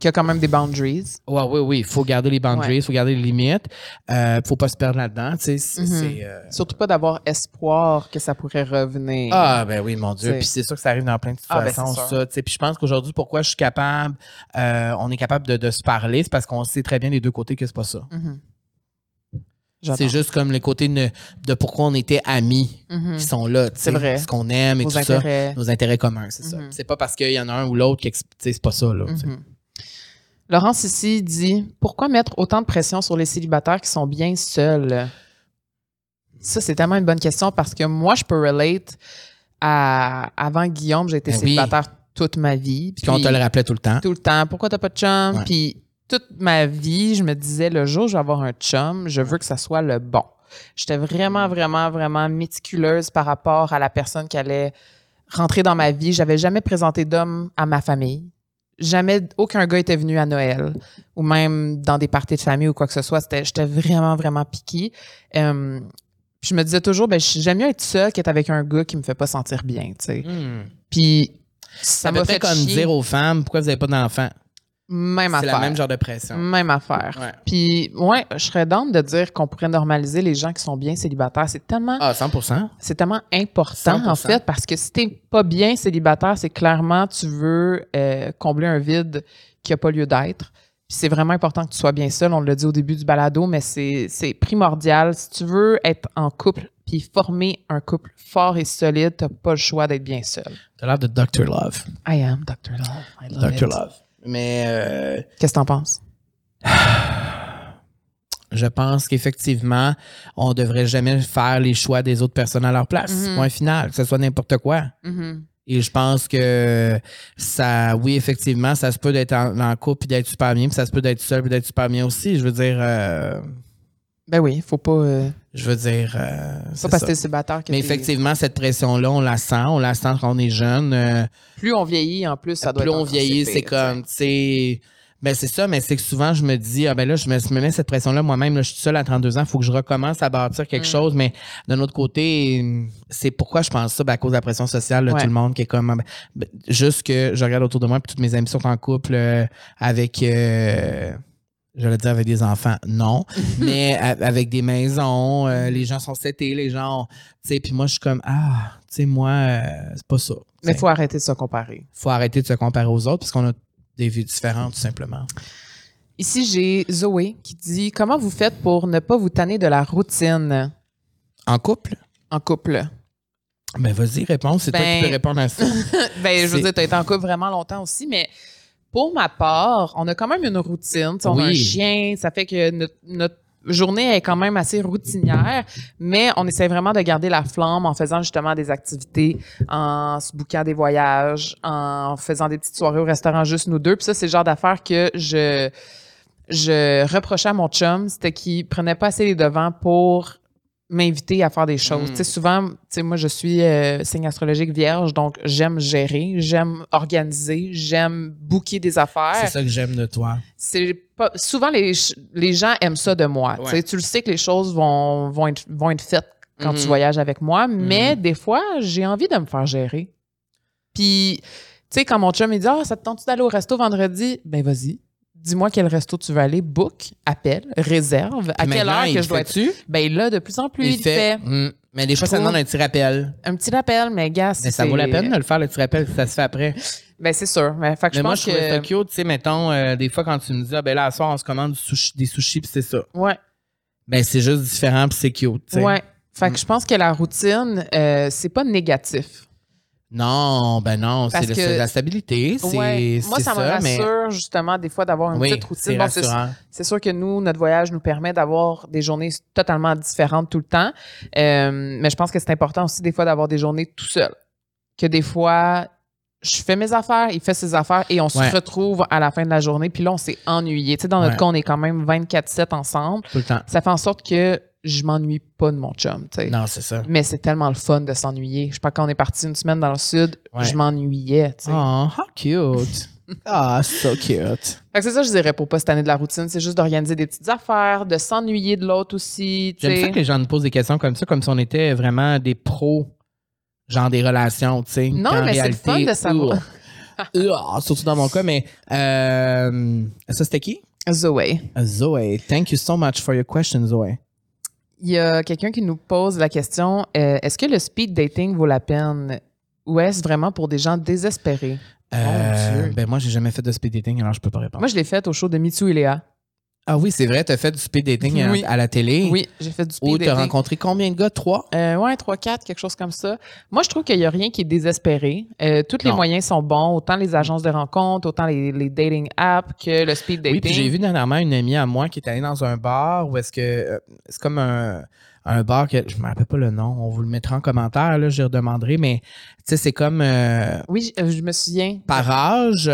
Qui a quand même des boundaries. Ouais, oui, oui. Il faut garder les boundaries, il faut garder les limites. Euh, faut pas se perdre là-dedans. tu sais, Mhm. c'est, euh, Surtout pas d'avoir espoir que ça pourrait revenir. Ah, ben oui, mon Dieu. Puis c'est sûr que ça arrive dans plein de Ah, ben, situations, sûr. ça. Puis je pense qu'aujourd'hui, pourquoi je suis capable, euh, on est capable de, de se parler, c'est parce qu'on sait très bien des deux côtés que c'est pas ça. Mhm. C'est juste comme les côtés de, de pourquoi on était amis Mhm. qui sont là. C'est vrai. Ce qu'on aime et Vos tout ça. Nos intérêts communs, c'est ça. Mhm. C'est pas parce qu'il y en a un ou l'autre sais, c'est pas ça. Là. Mhm. Laurence ici dit Pourquoi mettre autant de pression sur les célibataires qui sont bien seuls? Ça, c'est tellement une bonne question parce que moi, je peux relate à. Avant Guillaume, j'ai été Ben oui. célibataire toute ma vie. Puis qu'on te le rappelait tout le temps. tout le temps. Pourquoi t'as pas de chum? Ouais. Puis toute ma vie, je me disais, le jour où je vais avoir un chum, je veux que ça soit le bon. J'étais vraiment, vraiment, vraiment méticuleuse par rapport à la personne qui allait rentrer dans ma vie. J'avais jamais présenté d'homme à ma famille. Jamais, aucun gars était venu à Noël ou même dans des parties de famille ou quoi que ce soit. J'étais vraiment, vraiment piquée. Euh, puis je me disais toujours, ben, j'aime mieux être seule qu'être avec un gars qui me fait pas sentir bien, tu sais. Hmm. Puis Ça m'a m'a fait fait comme chier. dire aux femmes pourquoi vous n'avez pas d'enfants? Même C'est affaire. la même genre de pression. Même affaire. Ouais. Puis, ouais, je serais d'âme de dire qu'on pourrait normaliser les gens qui sont bien célibataires. C'est tellement, Ah, 100 c'est tellement important, 100%. en fait, parce que si t'es pas bien célibataire, c'est clairement tu veux euh, combler un vide qui a pas lieu d'être. Puis c'est vraiment important que tu sois bien seul. On l'a dit au début du balado, mais c'est c'est primordial. Si tu veux être en couple puis former un couple fort et solide, t'as pas le choix d'être bien seul. T'as l'air de Dr. Love. I am Dr. Love. I love Dr. it. Love. Mais euh, Qu'est-ce que t'en penses? je pense qu'effectivement, on devrait jamais faire les choix des autres personnes à leur place. Mhm. Point final, que ce soit n'importe quoi. Mhm. Et je pense que ça, oui, effectivement, ça se peut d'être en, en couple et d'être super bien, puis ça se peut d'être seul et d'être super bien aussi. Je veux dire, euh, Ben oui, faut pas. euh, je veux dire, euh, Pas c'est parce que célibataire que Mais effectivement, cette pression-là, on la sent, on la sent quand on est jeune. euh, Plus on vieillit, en plus, ça doit plus être on vieillit, c'est comme, tu sais. Ben c'est ça, mais c'est que souvent je me dis ah ben là je me, je me mets cette pression là moi-même là, je suis seule à 32 ans, il faut que je recommence à bâtir quelque Mm. chose mais d'un autre côté c'est pourquoi je pense ça ben, à cause de la pression sociale là, Ouais. tout le monde qui est comme ah, ben, ben, juste que je regarde autour de moi puis toutes mes amis sont en couple euh, avec euh, J'allais dire avec des enfants, non, mais avec des maisons, euh, les gens sont setés, les gens, tu sais, puis moi je suis comme ah, tu sais moi euh, c'est pas ça. Mais T'sais, faut arrêter de se comparer. faut arrêter de se comparer aux autres parce qu'on a des vies différentes tout simplement. Ici, j'ai Zoé qui dit Comment vous faites pour ne pas vous tanner de la routine? En couple, en couple? ben vas-y réponds, c'est toi Ben- qui peux répondre à ça. Ben, je veux dire, tu as été en couple vraiment longtemps aussi, mais pour ma part, on a quand même une routine. Tu sais, On a un Oui. chien, ça fait que notre, notre journée est quand même assez routinière, mais on essaie vraiment de garder la flamme en faisant justement des activités, en se bouquant des voyages, en faisant des petites soirées au restaurant juste nous deux. Puis ça, c'est le genre d'affaires que je, je reprochais à mon chum, c'était qu'il prenait pas assez les devants pour m'inviter à faire des choses. Mm. Tu sais, souvent, tu sais, moi, je suis euh, signe astrologique vierge, donc j'aime gérer, j'aime organiser, j'aime booker des C'est affaires. ça que j'aime de toi. C'est pas, souvent, les, les gens aiment ça de moi. Tu sais. Tu le sais que les choses vont, vont, être, vont être faites quand tu voyages avec moi, mais des fois, j'ai envie de me faire gérer. Puis, tu sais, quand mon chum me dit Ah, ça te tente d'aller au resto vendredi? Ben, vas-y. Dis-moi quel resto tu veux aller, book, appelle, réserve, à quelle heure que je dois être. Ben là, de plus en plus, il, fait. Mm. Mais des fois, ça demande un petit rappel. Un petit rappel, mais gars, Mais ça vaut la peine de le faire, le petit rappel, si ça se fait après. Ben, c'est sûr. Mais, fait que Mais je moi, pense je que. cute. Tu sais, mettons, euh, des fois, quand tu me dis, ah, ben là, à soir, on se commande du sushi- des sushis, puis c'est ça. Ouais. Ben, c'est juste différent, puis c'est cute. tu sais. Ouais. Fait Mm. que je pense que la routine, euh, c'est pas négatif. Non, ben non, c'est que- la stabilité. C'est Ouais. Moi, ça, me mais- rassure justement des fois d'avoir une Oui, petite routine. c'est Bon, sûr que nous, notre voyage nous permet d'avoir des journées totalement différentes tout le temps. Euh, mais je pense que c'est important aussi des fois d'avoir des journées tout seul. Que des fois, je fais mes affaires, il fait ses affaires et on se retrouve à la fin de la journée. Puis là, on s'est ennuyé. Tu sais, dans notre Ouais. cas, on est quand même 24-7 ensemble. Tout le temps. Ça fait en sorte que je m'ennuie pas de mon chum. tu sais. Non, c'est ça. Mais c'est tellement le fun de s'ennuyer. Je sais pas, quand on est parti une semaine dans le sud, Ouais. je m'ennuyais. Oh, how cute. Ah, so cute. Fait que c'est ça, je dirais, pour pas cette année de la routine. C'est juste d'organiser des petites affaires, de s'ennuyer de l'autre aussi. J'aime ça que les gens nous posent des questions comme ça, comme si on était vraiment des pros, genre des relations, tu sais. Non, mais c'est le fun de savoir. euh, surtout dans mon cas, mais euh, ça, c'était qui? Zoé. Zoé. Thank you so much for your question, Zoé. Il y a quelqu'un qui nous pose la question euh, est-ce que le speed dating vaut la peine? Ou est-ce vraiment pour des gens désespérés? Euh, Dieu. ben moi, j'ai jamais fait de speed dating, alors je peux pas répondre. Moi, je l'ai fait au show de Mitsu et Léa. Ah oui, c'est vrai, t'as fait du speed dating à- Oui. à, la télé. Oui, j'ai fait du Où speed t'as dating. rencontré combien de gars? Trois? Euh, ouais, 3, 4, quelque chose comme ça. Moi, je trouve qu'il n'y a rien qui est désespéré. Euh, tous les moyens sont bons, autant les agences de rencontres, autant les, les dating apps que le speed dating. Oui, puis j'ai vu dernièrement une amie à moi qui est allée dans un bar où est-ce que euh, c'est comme un, un bar que je me rappelle pas le nom, on vous le mettra en commentaire, là, je redemanderai, mais tu sais, c'est comme euh, Oui, je, je me souviens. par âge.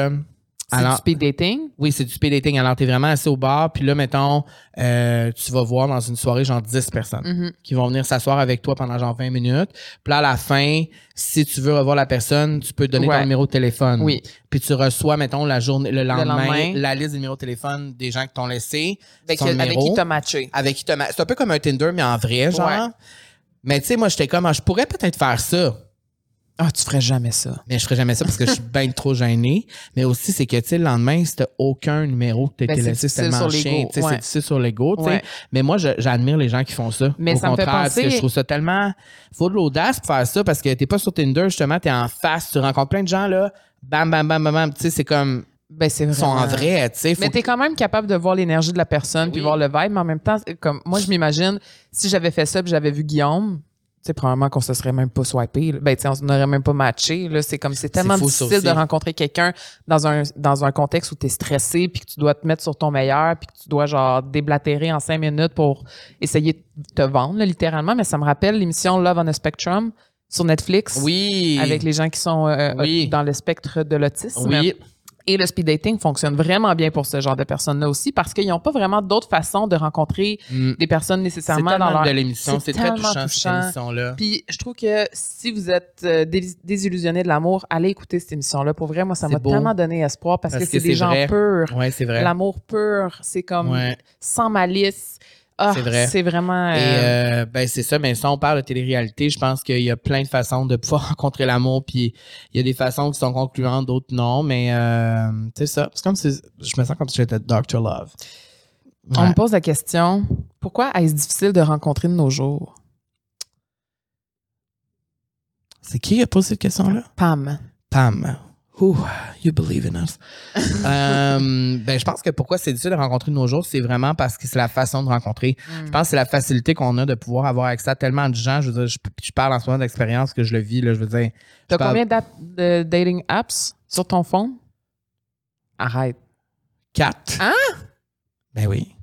C'est alors- du speed dating? Oui, c'est du speed dating. Alors, tu es vraiment assis au bar, puis là, mettons, euh, tu vas voir dans une soirée, genre 10 personnes Mhm. qui vont venir s'asseoir avec toi pendant genre 20 minutes. Puis là, à la fin, si tu veux revoir la personne, tu peux donner ton numéro de téléphone. Oui. Puis tu reçois, mettons, la journée, le lendemain, lendemain. la liste des numéros de téléphone des gens qui t'ont laissé. Avec, qui t'as matché. avec qui te ma- C'est un peu comme un Tinder, mais en vrai, genre. Ouais. Mais tu sais, moi, j'étais comme, ah, je pourrais peut-être faire ça. Ah, tu ferais jamais ça. Mais je ferais jamais ça parce que je suis bien trop gêné. Mais aussi, c'est que, tu sais, le lendemain, si t'as aucun numéro que t'as Ben, été c'est laissé, c'est tellement chien. Tu sais. C'est difficile sur l'ego, tu sais. Ouais. Mais moi, j'admire les gens qui font ça. Mais Au ça me fait contraire, parce que penser- je trouve ça tellement. Faut de l'audace pour faire ça parce que t'es pas sur Tinder, justement, t'es en face, tu rencontres plein de gens, là. Bam, bam, bam, bam, bam. Tu sais, c'est comme. Ben, c'est Ils sont en vrai, tu sais. Mais t'es quand même capable de voir l'énergie de la personne puis voir le vibe, mais en même temps, comme moi, je m'imagine, si j'avais fait ça puis j'avais vu Guillaume, sais, probablement qu'on se serait même pas swipé. là. Ben, tu sais, on n'aurait même pas matché. Là. C'est comme, c'est tellement difficile de rencontrer quelqu'un dans un, dans un contexte où t'es stressé puis que tu dois te mettre sur ton meilleur puis que tu dois, genre, déblatérer en cinq minutes pour essayer de te vendre, là, littéralement. Mais ça me rappelle l'émission Love on a Spectrum sur Netflix. Oui. Avec les gens qui sont euh, Oui. dans le spectre de l'autisme. Oui. Et le speed dating fonctionne vraiment bien pour ce genre de personnes-là aussi parce qu'ils n'ont pas vraiment d'autres façons de rencontrer Mm. des personnes nécessairement dans leur... de l'émission. C'est très touchant, cette émission-là. Puis je trouve que si vous êtes euh, dés- désillusionné de l'amour, allez écouter cette émission-là. Pour vrai, moi, ça m'a tellement donné espoir parce, Parce que c'est des gens vrai. purs. Ouais, c'est vrai. L'amour pur, c'est comme Ouais. sans malice. Ah, C'est vrai. C'est vraiment... Et euh, euh, ben c'est ça, mais si on parle de télé-réalité, je pense qu'il y a plein de façons de pouvoir rencontrer l'amour, puis il y a des façons qui sont concluantes, d'autres non, mais euh, c'est ça. C'est comme si je me sens comme si j'étais Dr. Love. On me pose la question, pourquoi est-ce difficile de rencontrer de nos jours? C'est qui qui a posé cette question-là? Pam. Pam. Ooh, you believe in us. Euh, ben, je pense que pourquoi c'est difficile de rencontrer de nos jours, c'est vraiment parce que c'est la façon de rencontrer. Je pense que c'est la facilité qu'on a de pouvoir avoir accès à tellement de gens. Je veux dire, je, je parle en ce moment d'expérience que je le vis, là, je veux dire. T'as parle- combien de dating apps sur ton phone? Arrête. Quatre. Hein? Ben oui.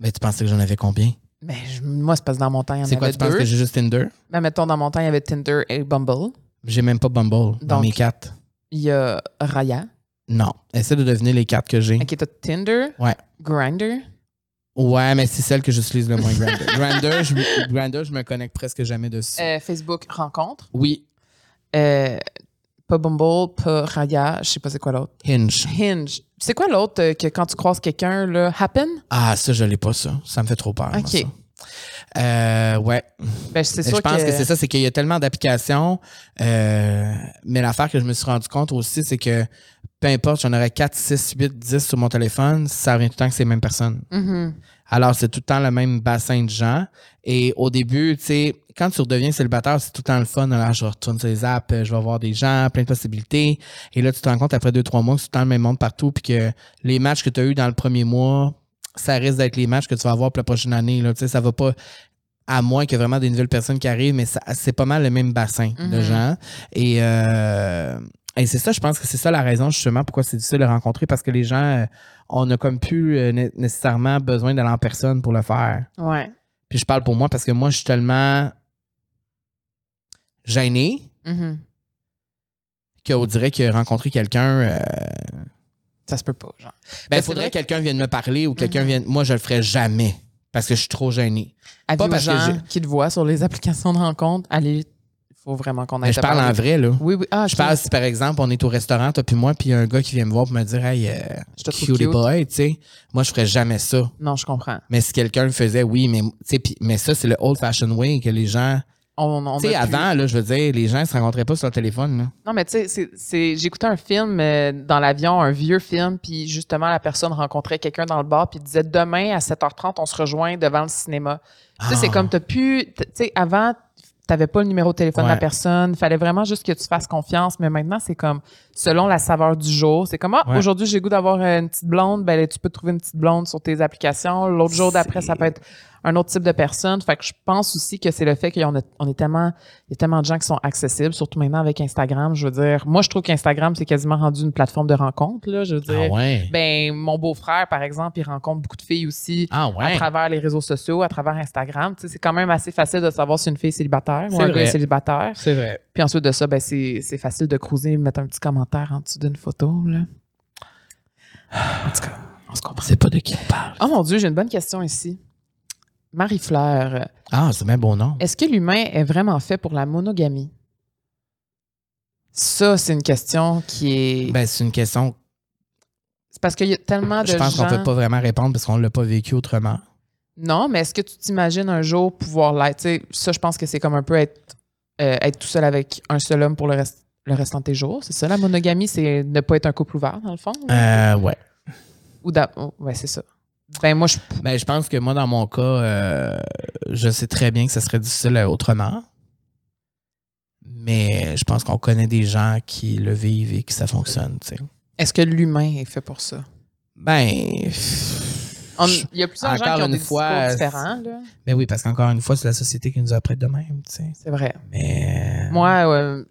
Ben, tu pensais que j'en avais combien? Mais je- moi, c'est parce que dans mon temps, il y en C'est quoi, tu penses que j'ai juste Tinder? Mais mettons, dans mon temps, il y avait Tinder et Bumble. J'ai même pas Bumble dans Donc- mes quatre. Il y a Raya. Non. Essaie de deviner les quatre que j'ai. Ok, t'as Tinder. Ouais. Grindr. Ouais, mais c'est celle que j'utilise le moins, Grindr. Grindr, je, Grindr, je me connecte presque jamais dessus. euh, Facebook Rencontre. Oui. Euh, pas Bumble, pas Raya. Je sais pas c'est quoi l'autre. Hinge. Hinge. C'est quoi l'autre euh, que quand tu croises quelqu'un, là, Happen? Ah, ça, je l'ai pas, ça. Ça me fait trop peur. moi, Ok. ça. Euh, ouais. Ben, je sûr pense que, que, c'est ça, c'est qu'il y a tellement d'applications. euh, mais l'affaire que je me suis rendu compte aussi, c'est que peu importe, j'en aurais 4, 6, 8, 10 sur mon téléphone, ça revient tout le temps que c'est les mêmes personnes. Mhm. Alors, c'est tout le temps le même bassin de gens. Et au début, tu sais, quand tu redeviens célibataire, c'est tout le temps le fun. Alors, je retourne sur les apps, je vais voir des gens, plein de possibilités. Et là, tu te rends compte après deux, trois mois que c'est tout le temps le même monde partout, puis que les matchs que tu as eu dans le premier mois, ça risque d'être les matchs que tu vas avoir pour la prochaine année. Là. Tu sais, ça va pas à moins qu'il y ait vraiment des nouvelles personnes qui arrivent, mais c'est pas mal le même bassin de Mhm. gens. Et, euh, et c'est ça, je pense que c'est ça la raison justement pourquoi c'est difficile de rencontrer, parce que les gens, euh, on n'a comme plus euh, né- nécessairement besoin d'aller en personne pour le faire. Ouais. Puis je parle pour moi parce que moi, je suis tellement gêné Mhm. qu'on dirait que rencontrer quelqu'un, euh, Ça se peut pas, genre. ben, il faudrait que quelqu'un vienne me parler ou quelqu'un Mhm. vienne. Moi, je le ferais jamais parce que je suis trop gêné. Aux parce que gens j'ai- qui te voient sur les applications de rencontre, allez, il faut vraiment qu'on aille je te parle en vrai, là. Oui, oui. Ah, Je parle si, par exemple, on est au restaurant, toi puis moi, puis un gars qui vient me voir pour me dire Hey, euh, Je te cutie cute. boy, tu sais. Moi, je ferais jamais ça. Non, je comprends. Mais si quelqu'un le faisait, oui, mais, tu sais, puis- mais ça, c'est le old-fashioned way que les gens. On, on Tu sais, plus- avant, là, je veux dire, les gens ne se rencontraient pas sur le téléphone, là. Non, mais tu sais, j'écoutais un film euh, dans l'avion, un vieux film, puis justement, la personne rencontrait quelqu'un dans le bar, puis disait demain à 7h30, on se rejoint devant le cinéma. Tu sais, c'est Ah. comme t'as pu. Tu sais, avant, t'avais pas le numéro de téléphone de la personne. Fallait vraiment juste que tu fasses confiance. Mais maintenant, c'est comme selon la saveur du jour. C'est comme, ah, Ouais. aujourd'hui, j'ai goût d'avoir une petite blonde. Ben, tu peux trouver une petite blonde sur tes applications. L'autre jour d'après, ça peut être un autre type de personne. Fait que je pense aussi que c'est le fait qu'on on est tellement, il y a tellement de gens qui sont accessibles, surtout maintenant avec Instagram. Je veux dire, moi, je trouve qu'Instagram, c'est quasiment rendu une plateforme de rencontre, là. Je veux dire, Ah ouais. ben, mon beau-frère, par exemple, il rencontre beaucoup de filles aussi Ah à travers les réseaux sociaux, à travers Instagram. Tu sais, c'est quand même assez facile de savoir si une fille est célibataire ou un gars est célibataire. C'est vrai. Puis ensuite de ça, ben, c'est c'est facile de cruiser, mettre un petit commentaire en dessous d'une photo. Là. En tout cas, on se comprend. C'est pas de qui on parle. Oh mon Dieu, j'ai une bonne question ici. Marie-Fleur, Ah, c'est bien bon nom. est-ce que l'humain est vraiment fait pour la monogamie? Ça, c'est une question qui est. Ben, c'est une question c'est parce qu'il y a tellement de je pense gens. qu'on peut pas vraiment répondre parce qu'on l'a pas vécu autrement. Non, mais est-ce que tu t'imagines un jour pouvoir l'être? Tu sais, ça, je pense que c'est comme un peu être, euh, être tout seul avec un seul homme pour le, reste, le restant de tes jours. C'est ça, la monogamie, c'est ne pas être un couple ouvert, dans le fond? Euh, ouais. Ou oh, ouais, c'est ça. Ben, moi, je. Ben, je pense que moi, dans mon cas, euh, je sais très bien que ce serait difficile euh, autrement. Mais je pense qu'on connaît des gens qui le vivent et que ça fonctionne, tu sais. Est-ce que l'humain est fait pour ça? Ben, On- Il y a plusieurs gens Encore qui ont une des fois, différents, là. ben oui, parce qu'encore une fois, c'est la société qui nous a prêté de même, tu sais. C'est vrai. Mais. Moi, euh,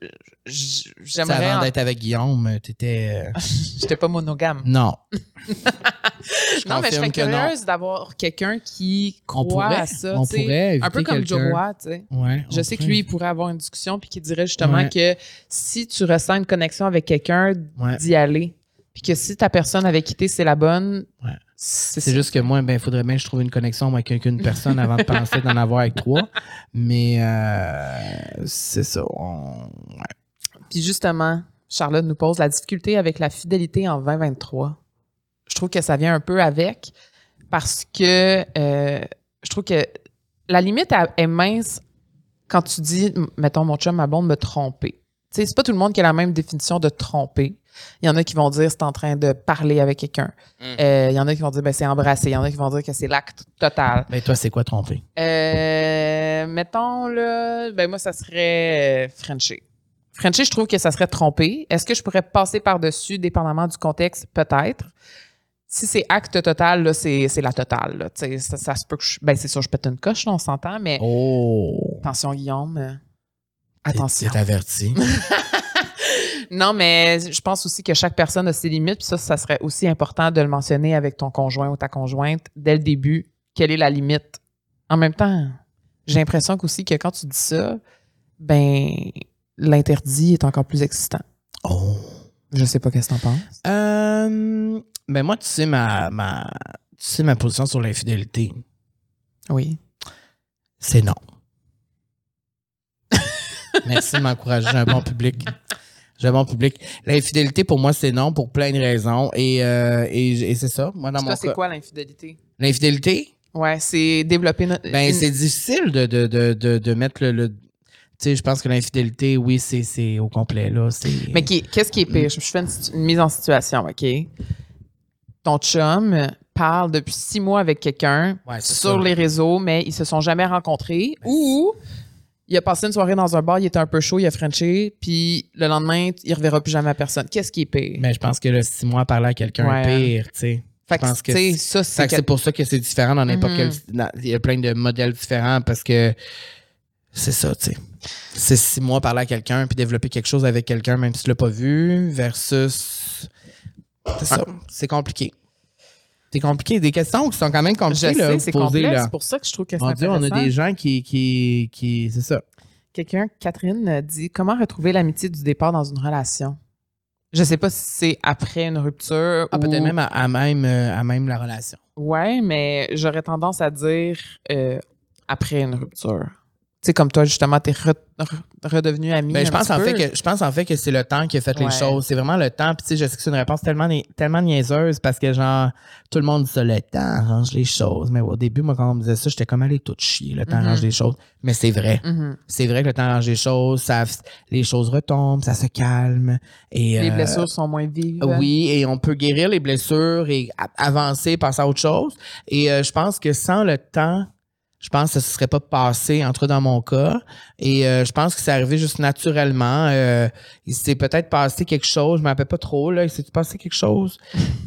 tu sais, j'aimerais. avant en- d'être avec Guillaume, t'étais. euh, J'étais pas monogame. Non. non, mais je serais que curieuse d'avoir quelqu'un qui croit pourrait, à ça. on tu pourrait Un peu comme Joe. Roy, tu sais. Ouais, Je sais que lui, il pourrait avoir une discussion puis qu'il dirait justement Ouais. que si tu ressens une connexion avec quelqu'un, Ouais. d'y aller. Puis que si ta personne avec qui t'es, c'est la bonne, Ouais. c'est juste que moi, ben, il faudrait bien que je trouve une connexion avec une personne avant de penser d'en avoir avec trois. Mais euh, c'est ça. on- ouais. Puis justement, Charlotte nous pose la difficulté avec la fidélité en 2023. Je trouve que ça vient un peu avec parce que euh, je trouve que la limite est mince quand tu dis, mettons, mon chum, ma blonde me tromper. Tu sais, c'est pas tout le monde qui a la même définition de tromper. Il y en a qui vont dire c'est en train de parler avec quelqu'un. Mm. Euh, il y en a qui vont dire ben, c'est embrasser. Il y en a qui vont dire que c'est l'acte total. Ben, toi, c'est quoi tromper? Euh, mettons, là, ben moi, ça serait euh, Frencher. Frencher, je trouve que ça serait tromper. Est-ce que je pourrais passer par-dessus, dépendamment du contexte? Peut-être. Si c'est acte total, là, c'est c'est la totale. là. Ça, ça se peut que je... Ben, c'est sûr, je pète une coche, là, on s'entend, mais Oh! attention, Guillaume. Attention. T'es averti. Non, mais je pense aussi que chaque personne a ses limites. Puis ça, ça serait aussi important de le mentionner avec ton conjoint ou ta conjointe dès le début. Quelle est la limite? En même temps, j'ai l'impression qu'aussi que quand tu dis ça, ben l'interdit est encore plus excitant. oh! Je sais pas qu'est-ce que t'en penses. Euh, ben, moi, tu sais ma, ma, tu sais ma position sur l'infidélité. Oui. C'est non. Merci de m'encourager. Un bon public. Un bon public. L'infidélité, pour moi, c'est non pour plein de raisons. Et, euh, et, et c'est ça. Moi, dans mon c'est cas. quoi l'infidélité? L'infidélité? Ouais, c'est développer notre. Ben, une- c'est difficile de, de, de, de, de mettre le. le- tu sais, je pense que l'infidélité, oui, c'est, c'est au complet, là. C'est... Mais qu'est-ce qui est pire? Je fais une, une mise en situation, OK? Ton chum parle depuis six mois avec quelqu'un Ouais, c'est sur ça. les réseaux, mais ils se sont jamais rencontrés. Ou il a passé une soirée dans un bar, il était un peu chaud, il a frenché, puis le lendemain, il reverra plus jamais personne. Qu'est-ce qui est pire? Mais je pense que le six mois à parler à quelqu'un Ouais. est pire, tu sais. fait que, que ça, Fait c'est que c'est quel- pour ça que c'est différent dans n'importe Mhm. quel. dans- Il y a plein de modèles différents parce que c'est ça, tu sais. C'est six mois parler à quelqu'un puis développer quelque chose avec quelqu'un même si tu l'as pas vu versus. C'est ça. C'est compliqué. C'est compliqué. Des questions qui sont quand même Je compliquées. sais, c'est complexe. là. C'est pour ça que je trouve que c'est Mon Dieu, on a des gens qui. qui, qui c'est ça. Quelqu'un, Catherine, dit comment retrouver l'amitié du départ dans une relation? Je sais pas si c'est après une rupture Ah, ou... peut-être même à, à même, euh, à même la relation. Ouais, mais j'aurais tendance à dire euh, après une rupture. Tu sais, comme toi, justement, t'es re- re- redevenu ami. Ben, je pense en fait que je pense en fait que c'est le temps qui a fait les choses. C'est vraiment le temps. Puis tu sais, je sais que c'est une réponse tellement tellement niaiseuse parce que genre tout le monde dit ça, le temps arrange les choses. Mais au début, moi quand on me disait ça, j'étais comme allé tout chier. Le temps Mhm. arrange les choses. Mais c'est vrai. Mhm. C'est vrai que le temps arrange les choses. Ça, les choses retombent, ça se calme. Et Les euh, blessures sont moins vives. oui, et on peut guérir les blessures et avancer, passer à autre chose. Et euh, je pense que sans le temps, je pense que ça ne serait pas passé, en tout cas dans mon cas. Et euh, je pense que c'est arrivé juste naturellement. Euh, il s'est peut-être passé quelque chose, je ne rappelle pas trop. Là. Il s'est passé quelque chose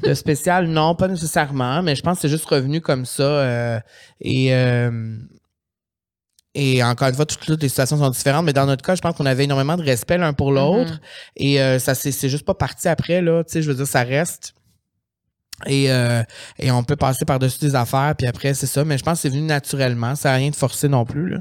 de spécial? Non, pas nécessairement, mais je pense que c'est juste revenu comme ça. euh, et. et encore une fois, toutes, toutes les situations sont différentes, mais dans notre cas, je pense qu'on avait énormément de respect l'un pour l'autre. Mhm. Et ça, c'est juste pas parti après, là. Tu sais, je veux dire, ça reste. Et, euh, et on peut passer par-dessus des affaires, puis après, c'est ça. Mais je pense que c'est venu naturellement. Ça n'a rien de forcé non plus, là.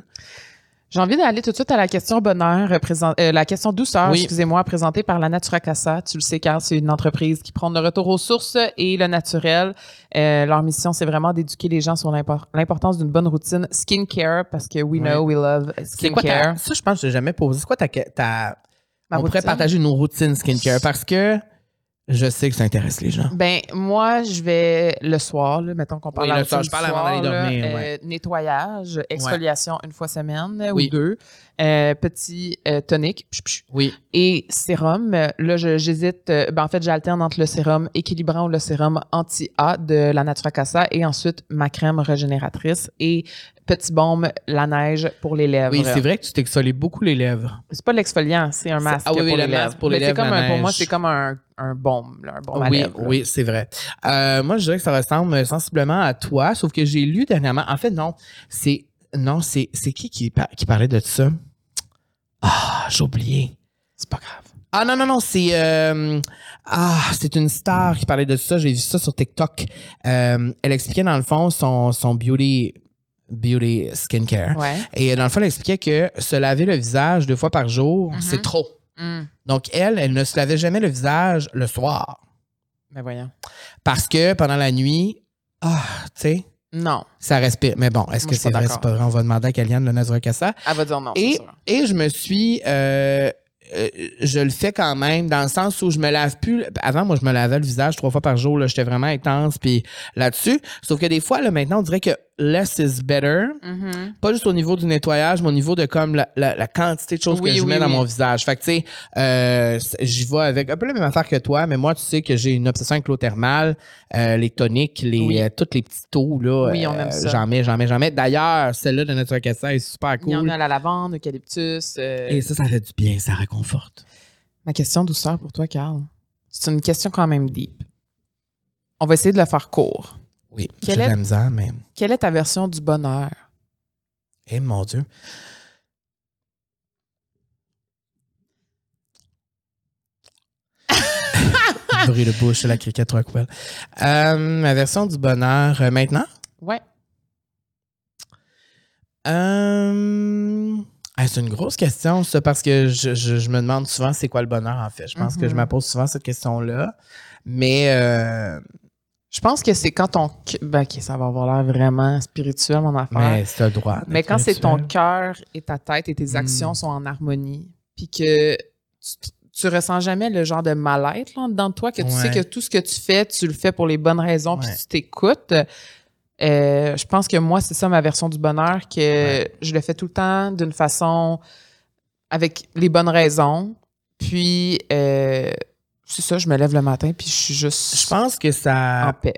J'ai envie d'aller tout de suite à la question bonheur, représent- euh, la question douceur, Oui. excusez-moi, présentée par la Natura Casa. Tu le sais, car c'est une entreprise qui prend le retour aux sources et le naturel. Euh, leur mission, c'est vraiment d'éduquer les gens sur l'impor- l'importance d'une bonne routine skincare, parce que we Oui. know we love C'est quoi ta, skincare. Ça, je pense que je l'ai jamais posé. C'est quoi ta. ta Ma on pourrait routine? partager nos routines skincare? Parce que je sais que ça intéresse les gens. Ben, moi, je vais le soir, là, mettons qu'on parle Oui, le soir, je parle avant d'aller là, dormir, euh. Nettoyage, exfoliation une fois semaine Oui. ou deux. Euh, petit euh, tonique. psh, psh, Oui. et sérum. Là, je- j'hésite. euh, ben, en fait, j'alterne entre le sérum équilibrant ou le sérum anti-A de la Natura Casa et ensuite ma crème régénératrice et petit baume la neige pour les lèvres. Oui, c'est vrai que tu t'exfolies beaucoup les lèvres. C'est pas de l'exfoliant, c'est un masque ah oui, oui, pour le les lèvres. masque pour les Mais lèvres, comme la un- pour moi, c'est comme un, un baume, là, un baume à oui, lèvres. là. oui, c'est vrai. Euh, moi, je dirais que ça ressemble sensiblement à toi, sauf que j'ai lu dernièrement. En fait, non, c'est non, c'est c'est qui qui, par- qui parlait de ça? Ah, j'ai oublié. C'est pas grave. Ah non non non, c'est euh, ah c'est une star qui parlait de ça. J'ai vu ça sur TikTok. Euh, elle expliquait dans le fond son son beauty beauty skincare. Ouais. Et dans le fond, elle expliquait que se laver le visage deux fois par jour, Mhm. c'est trop. Mm. Donc elle, elle ne se lavait jamais le visage le soir. Mais voyons. Parce que pendant la nuit, ah, tu sais, Non. ça respire. Mais bon, est-ce que c'est vrai? C'est pas vrai. On va demander à Kaliane le Nazra Cassa. Elle va dire non, Et, et je me suis. euh, euh, je le fais quand même dans le sens où je me lave plus. Avant, moi, je me lavais le visage trois fois par jour. là. J'étais vraiment intense puis là-dessus. Sauf que des fois, là, maintenant, on dirait que less is better. Mhm. Pas juste au niveau du nettoyage, mais au niveau de comme la, la- la quantité de choses Oui, que je oui, mets dans mon visage. Fait que, tu sais, euh, j'y vais avec un peu la même affaire que toi, mais moi, tu sais que j'ai une obsession avec l'eau thermale, euh, les toniques, les, euh, toutes les petites eaux, là. Oui, on aime ça. J'en mets, j'en mets, j'en mets. D'ailleurs, celle-là de Nature Cassa est super Il y en cool. a la lavande, eucalyptus. euh, Et ça, ça fait du bien, ça réconforte. Ma question douceur pour toi, Carl. C'est une question quand même deep. On va essayer de la faire court. Oui, j'ai Quelle de est- la misère, mais... Quelle est ta version du bonheur? Eh, mon Dieu. Bruit de bouche, la cricket Rockwell. Euh, ma version du bonheur euh, maintenant? Ouais. Euh, ah, c'est une grosse question, ça, parce que je, je- je me demande souvent c'est quoi le bonheur, en fait. Je pense que Mhm. je me pose souvent cette question-là. Mais euh, Je pense que c'est quand ton. Ben, OK, ça va avoir l'air vraiment spirituel, mon affaire. mais c'est un droit. Mais quand c'est ton cœur et ta tête et tes actions Mm. sont en harmonie, puis que tu, tu ressens jamais le genre de mal-être de toi, que tu sais que tout ce que tu fais, tu le fais pour les bonnes raisons, puis tu t'écoutes. euh, je pense que moi, c'est ça ma version du bonheur, que Ouais. je le fais tout le temps d'une façon avec les bonnes raisons. Puis, euh, c'est ça, je me lève le matin, puis je suis juste Je pense que ça. en paix.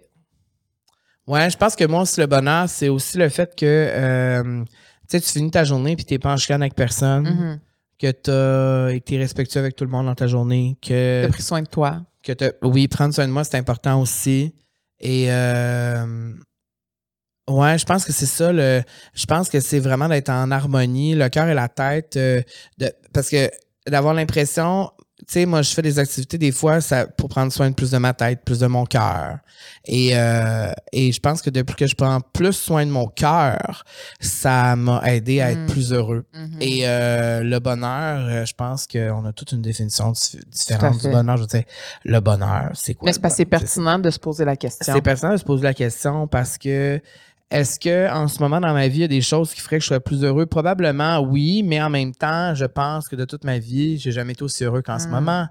Ouais, je pense que moi aussi, le bonheur, c'est aussi le fait que euh, tu sais, tu finis ta journée puis t'es pas en chicane avec personne, Mhm. que t'as été respectueux avec tout le monde dans ta journée, que T'as pris soin de toi. que t'as- oui, prendre soin de moi, c'est important aussi. Et euh, ouais, je pense que c'est ça. Le, je pense que c'est vraiment d'être en harmonie, le cœur et la tête. euh, de, parce que d'avoir l'impression, tu sais, moi, je fais des activités des fois ça, pour prendre soin de plus de ma tête, plus de mon cœur. Et, euh, et je pense que depuis que je prends plus soin de mon cœur, ça m'a aidé à être Mm. plus heureux. Mhm. Et euh, le bonheur, euh, je pense qu'on a toute une définition dif- différente du bonheur. Je veux dire, le bonheur, c'est quoi? Mais c'est pertinent de se poser la question. C'est pertinent de se poser la question parce que est-ce que en ce moment dans ma vie, il y a des choses qui feraient que je serais plus heureux? Probablement oui, mais en même temps, je pense que de toute ma vie, j'ai jamais été aussi heureux qu'en ce Mm. moment.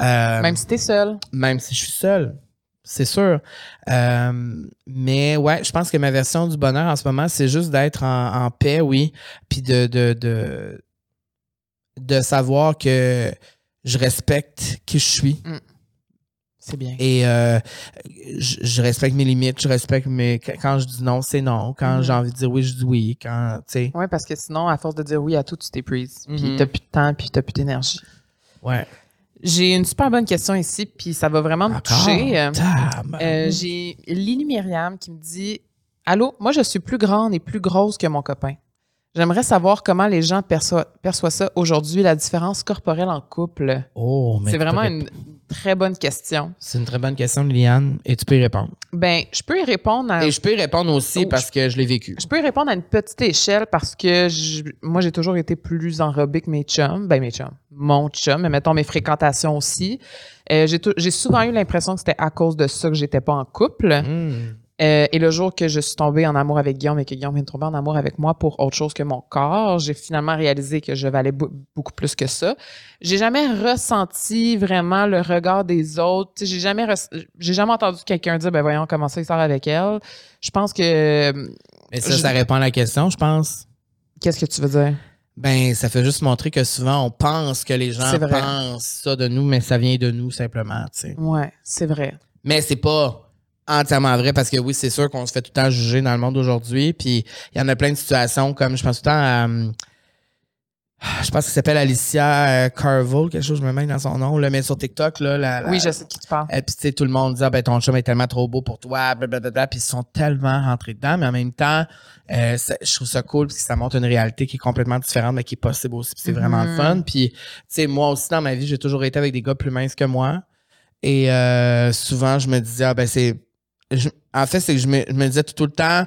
Euh, Même si t'es seul. même si je suis seul. C'est sûr. Euh, mais ouais, je pense que ma version du bonheur en ce moment, c'est juste d'être en, en paix, oui. Puis de, de, de, de savoir que je respecte qui je suis. C'est bien. Et euh, je, je respecte mes limites, je respecte mes. Quand je dis non, c'est non. Quand Mhm. j'ai envie de dire oui, je dis oui. Quand, tu sais. Oui, parce que sinon, à force de dire oui à tout, tu t'épuises. Puis Mhm. t'as plus de temps, puis t'as plus d'énergie. Ouais. J'ai une super bonne question ici, puis ça va vraiment me toucher. Euh, euh, J'ai Lily Myriam qui me dit Allô, moi je suis plus grande et plus grosse que mon copain. J'aimerais savoir comment les gens perçoivent, ça aujourd'hui, la différence corporelle en couple. oh, mais C'est vraiment une très bonne question. C'est une très bonne question, Liliane, et tu peux y répondre. Ben, je peux y répondre à Et je peux y répondre aussi Oh, parce que je l'ai vécu. Je peux y répondre à une petite échelle parce que je- moi, j'ai toujours été plus enrobée que mes chums. Ben, mes chums. Mon chum, mais mettons mes fréquentations aussi. Euh, j'ai souvent eu l'impression que c'était à cause de ça que j'étais pas en couple. Hmm. Euh, et le jour que je suis tombée en amour avec Guillaume et que Guillaume vient de tomber en amour avec moi pour autre chose que mon corps, j'ai finalement réalisé que je valais beaucoup plus que ça. J'ai jamais ressenti vraiment le regard des autres. J'ai jamais, j'ai jamais entendu quelqu'un dire, ben voyons comment ça il sort avec elle. Je pense que, Mais ça, Je- ça répond à la question, je pense. qu'est-ce que tu veux dire? Ben, ça fait juste montrer que souvent, on pense que les gens pensent ça de nous, mais ça vient de nous simplement, tu sais. Ouais, c'est vrai. Mais c'est pas entièrement vrai parce que oui, c'est sûr qu'on se fait tout le temps juger dans le monde d'aujourd'hui. Puis il y en a plein de situations comme je pense tout le temps à. hum, je pense qu'elle s'appelle Alicia euh, Carville, quelque chose, je me mets dans son nom, là, mais sur TikTok, là, la, la- Oui, je sais de qui tu parles. Et puis, tu sais, tout le monde dit, ah, ben, ton chum est tellement trop beau pour toi, blablabla. Puis, ils sont tellement rentrés dedans, mais en même temps, euh, ça- je trouve ça cool parce que ça montre une réalité qui est complètement différente, mais qui est possible aussi. C'est vraiment le Mhm. fun. Puis, tu sais, moi aussi, dans ma vie, j'ai toujours été avec des gars plus minces que moi. Et euh, souvent, je me disais, ah, ben, c'est. Je- en fait, c'est que je me, je me disais tout, le temps,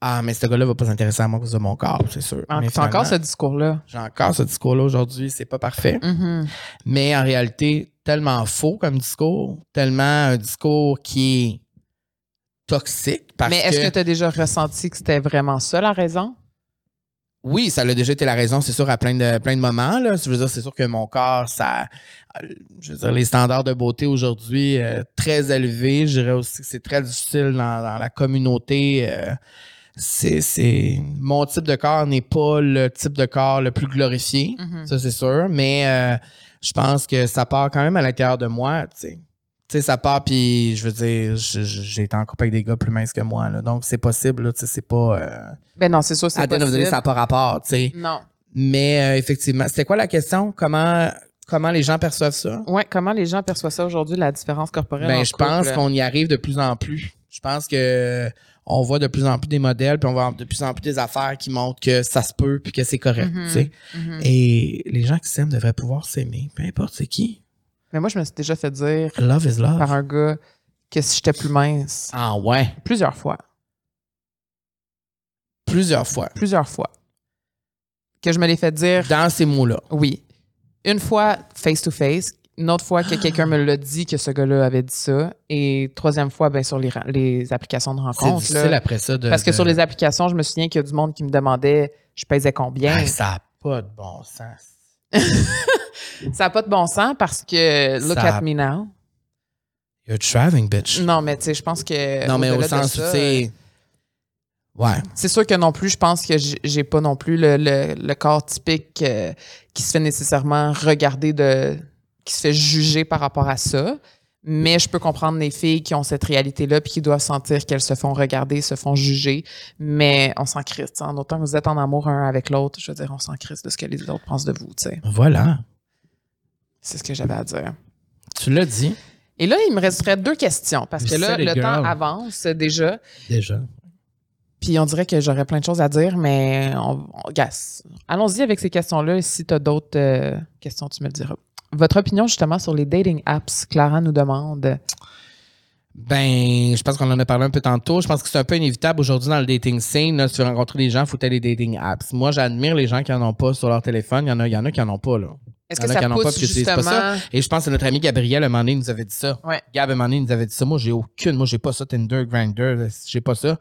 ah, mais ce gars-là va pas s'intéresser à moi à cause de mon corps, c'est sûr. En- Mais C'est encore ce discours-là? J'ai encore ce discours-là aujourd'hui, c'est pas parfait. Mhm. Mais en réalité, tellement faux comme discours, tellement un discours qui est toxique. Parce Mais est-ce que, que tu as déjà ressenti que c'était vraiment ça la raison? Oui, ça a déjà été la raison, c'est sûr, à plein de, plein de moments. Là. Je veux dire, c'est sûr que mon corps, ça. Je veux dire, les standards de beauté aujourd'hui, euh, très élevés. Je dirais aussi que c'est très difficile dans, dans la communauté. euh, c'est, c'est mon type de corps n'est pas le type de corps le plus glorifié. Mhm. Ça, c'est sûr. Mais euh, je pense que ça part quand même à l'intérieur de moi, tu sais. Tu sais, ça part, puis je veux dire, j'ai été en couple avec des gars plus minces que moi, là. Donc, c'est possible, tu sais, c'est pas... Euh, Ben non, c'est sûr, c'est à possible. ça n'a pas rapport, tu sais. Non. Mais euh, effectivement, c'était quoi la question? Comment, comment les gens perçoivent ça? Ouais, comment les gens perçoivent ça aujourd'hui, la différence corporelle? Ben, en je pense qu'on y arrive de plus en plus. Je pense que on voit de plus en plus des modèles, puis on voit de plus en plus des affaires qui montrent que ça se peut, puis que c'est correct, Mhm. tu sais. Mhm. Et les gens qui s'aiment devraient pouvoir s'aimer, peu importe c'est qui. Mais moi, je me suis déjà fait dire Love is love. par un gars que si j'étais plus mince, Ah ouais, plusieurs fois, plusieurs fois. plusieurs fois, que je me l'ai fait dire, Dans ces mots-là. oui. Une fois, face-to-face. Une autre fois que quelqu'un me l'a dit que ce gars-là avait dit ça. Et troisième fois, ben, sur les, les applications de C'est rencontre. difficile là. après ça de. Parce que de- sur les applications, je me souviens qu'il y a du monde qui me demandait je pesais combien? Hey, ça n'a pas de bon sens. Ça n'a pas de bon sens parce que look Ça- at me now. You're driving, bitch. Non, mais tu sais, je pense que. non, mais au sens où ça, c'est. Ouais. C'est sûr que non plus, je pense que j'ai- pas non plus le, le- le corps typique euh, qui se fait nécessairement regarder de. qui se fait juger par rapport à ça. Mais je peux comprendre les filles qui ont cette réalité-là puis qui doivent sentir qu'elles se font regarder, se font juger. Mais on s'en crisse. tu sais. En autant que vous êtes en amour un avec l'autre, je veux dire, on s'en crisse de ce que les autres pensent de vous. tu sais. Voilà. C'est ce que j'avais à dire. Tu l'as dit, Et là, il me resterait deux questions parce que là, le temps avance déjà. déjà. Puis on dirait que j'aurais plein de choses à dire, mais on, on gasse. Allons-y avec ces questions-là. Si tu as d'autres euh, questions, tu me le diras. Votre opinion justement sur les dating apps, Clara nous demande. Ben, je pense qu'on en a parlé un peu tantôt. Je pense que c'est un peu inévitable aujourd'hui dans le dating scene. Là, si tu veux rencontrer des gens, il faut aller des dating apps. Moi, j'admire les gens qui en ont pas sur leur téléphone. Il y en a, il y en a qui en ont pas, là. Est-ce que ça qui en ont pas pousse pas justement... ça. Et je pense que notre ami Gabriel, à un moment donné, nous avait dit ça. Ouais. Gab, à un moment donné, il nous avait dit ça. Moi, j'ai aucune. Moi, j'ai pas ça, Tinder, Grindr. J'ai pas ça.